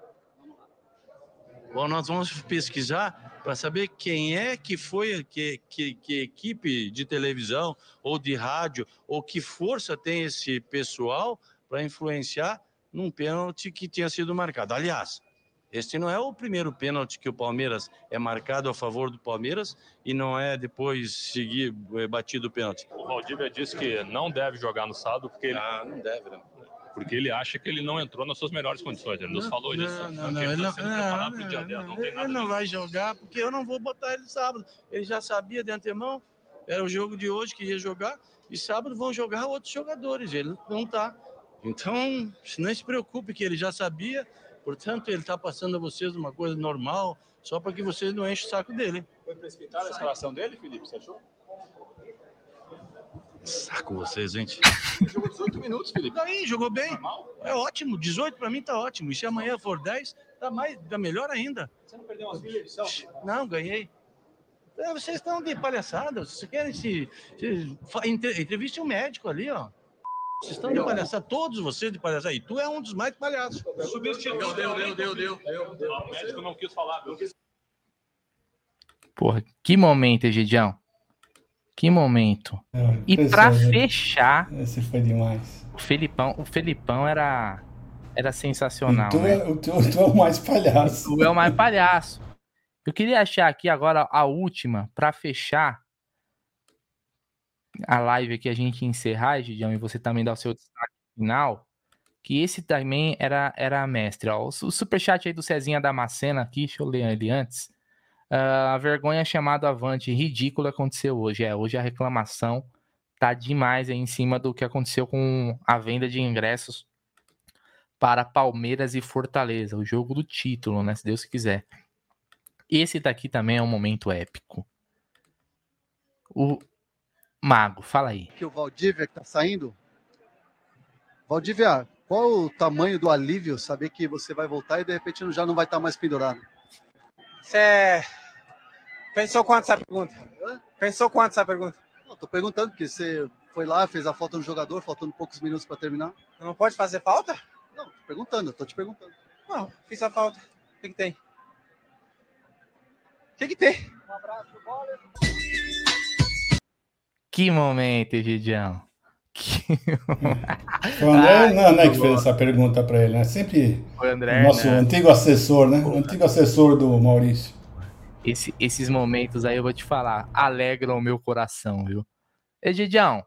Bom, nós vamos pesquisar para saber quem é que foi, que, que, que equipe de televisão ou de rádio, ou que força tem esse pessoal para influenciar num pênalti que tinha sido marcado. Aliás, Este não é o primeiro pênalti que o Palmeiras é marcado a favor do Palmeiras e não é depois seguir é, batido o pênalti. O Valdívia disse que não deve jogar no sábado porque ele, Ah, não deve, não. Porque ele acha que ele não entrou nas suas melhores condições. Ele nos Não, falou disso. Não, não, não, ele ele tá não, não, não, 10, não não, ele não disso. vai jogar porque eu não vou botar ele sábado. Ele já sabia de antemão, era o jogo de hoje que ia jogar, e sábado vão jogar outros jogadores, ele não tá. Então, não se preocupe que ele já sabia, portanto, ele está passando a vocês uma coisa normal, só para que vocês não enchem o saco dele. Foi precipitada a escalação dele, Felipe? Você achou? Saco vocês, gente. Ele jogou 18 minutos, Felipe. Daí, jogou bem. É ótimo, 18 para mim tá ótimo. E se amanhã for 10, tá mais, tá melhor ainda. Você não perdeu umas milhas? Não, ganhei. É, Vocês estão de palhaçada. Vocês querem se. se entreviste um médico ali, ó. Vocês estão de palhaçada, todos vocês de palhaçada. E tu é um dos mais palhaços. Subestimou. Deu, deu, deu, deu, deu. O médico não quis falar. viu? Porra, que momento, Egidião. Que momento. É, E pra impressionante. fechar, Esse foi demais. o Felipão, o Felipão era, era sensacional, tu, né? é, o, tu, tu é o mais palhaço. Tu é o mais palhaço. Eu queria achar aqui agora a última pra fechar a live aqui, a gente encerrar, Gidião, e você também dar o seu destaque final. Que esse também era, era mestre. Ó. O superchat aí do Cezinha Damascena aqui, deixa eu ler ele antes. Ah, a vergonha chamada Avante, ridículo aconteceu hoje. É, hoje a reclamação tá demais aí em cima do que aconteceu com a venda de ingressos para Palmeiras e Fortaleza, o jogo do título, né? Se Deus quiser. Esse daqui também é um momento épico. O Mago, fala aí. que o Valdívia que tá saindo. Valdívia, qual o tamanho do alívio saber que você vai voltar e de repente já não vai estar mais pendurado? Você pensou quanto essa pergunta? Pensou quanto essa pergunta? Não, tô perguntando porque você foi lá, fez a falta no jogador, faltando poucos minutos para terminar. Não pode fazer falta? Não, tô perguntando, tô te perguntando. Não, fiz a falta. O que, que tem? O que, que tem? Que momento, Egidião. Que... Foi o André né, que fez essa pergunta para ele, né? Sempre Foi o André nosso Hernan. antigo assessor, né? O antigo assessor do Maurício. Esse- esses momentos aí eu vou te falar, alegram o meu coração, viu? Egidião,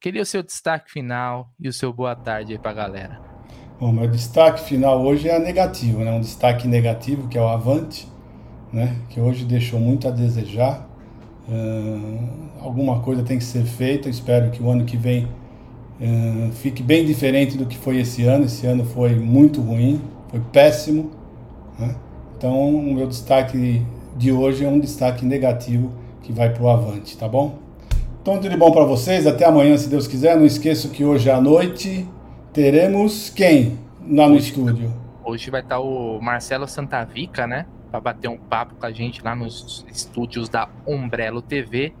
queria o seu destaque final e o seu boa tarde aí pra galera. Bom, meu destaque final hoje é negativo, né? Um destaque negativo, que é o Avante, né? Que hoje deixou muito a desejar. Ahn, alguma coisa tem que ser feita. Espero que o ano que vem ahn, fique bem diferente do que foi esse ano. Esse ano foi muito ruim, foi péssimo. né? Então, o meu destaque de hoje é um destaque negativo que vai para o Avante, tá bom? Então, tudo de bom para vocês. Até amanhã, se Deus quiser. Não esqueça que hoje à noite teremos quem lá no estúdio? Hoje vai estar o Marcelo Santavica, né? Pra bater um papo com a gente lá nos estúdios da Umbrello TV.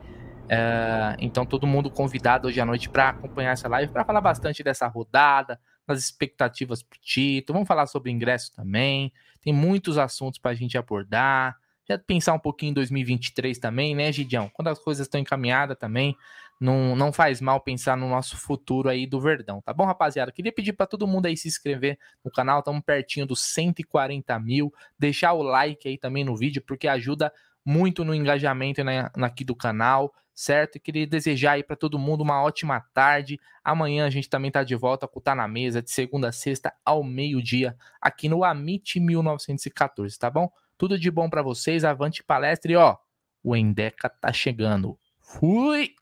É, então, todo mundo convidado hoje à noite para acompanhar essa live, para falar bastante dessa rodada, das expectativas pro título. Vamos falar sobre ingresso também. Tem muitos assuntos para a gente abordar. Pensar um pouquinho em 2023 também, né, Gidião? Quando as coisas estão encaminhadas também, não, não faz mal pensar no nosso futuro aí do Verdão, tá bom, rapaziada? Queria pedir para todo mundo aí se inscrever no canal, estamos pertinho dos 140 mil. Deixar o like aí também no vídeo, porque ajuda muito no engajamento na, na- aqui do canal, certo? E queria desejar aí para todo mundo uma ótima tarde. Amanhã a gente também tá de volta com o Tá na Mesa, de segunda a sexta ao meio-dia, aqui no Amit 1914, tá bom? Tudo de bom para vocês, avante palestra e ó, o Endeca tá chegando. Fui!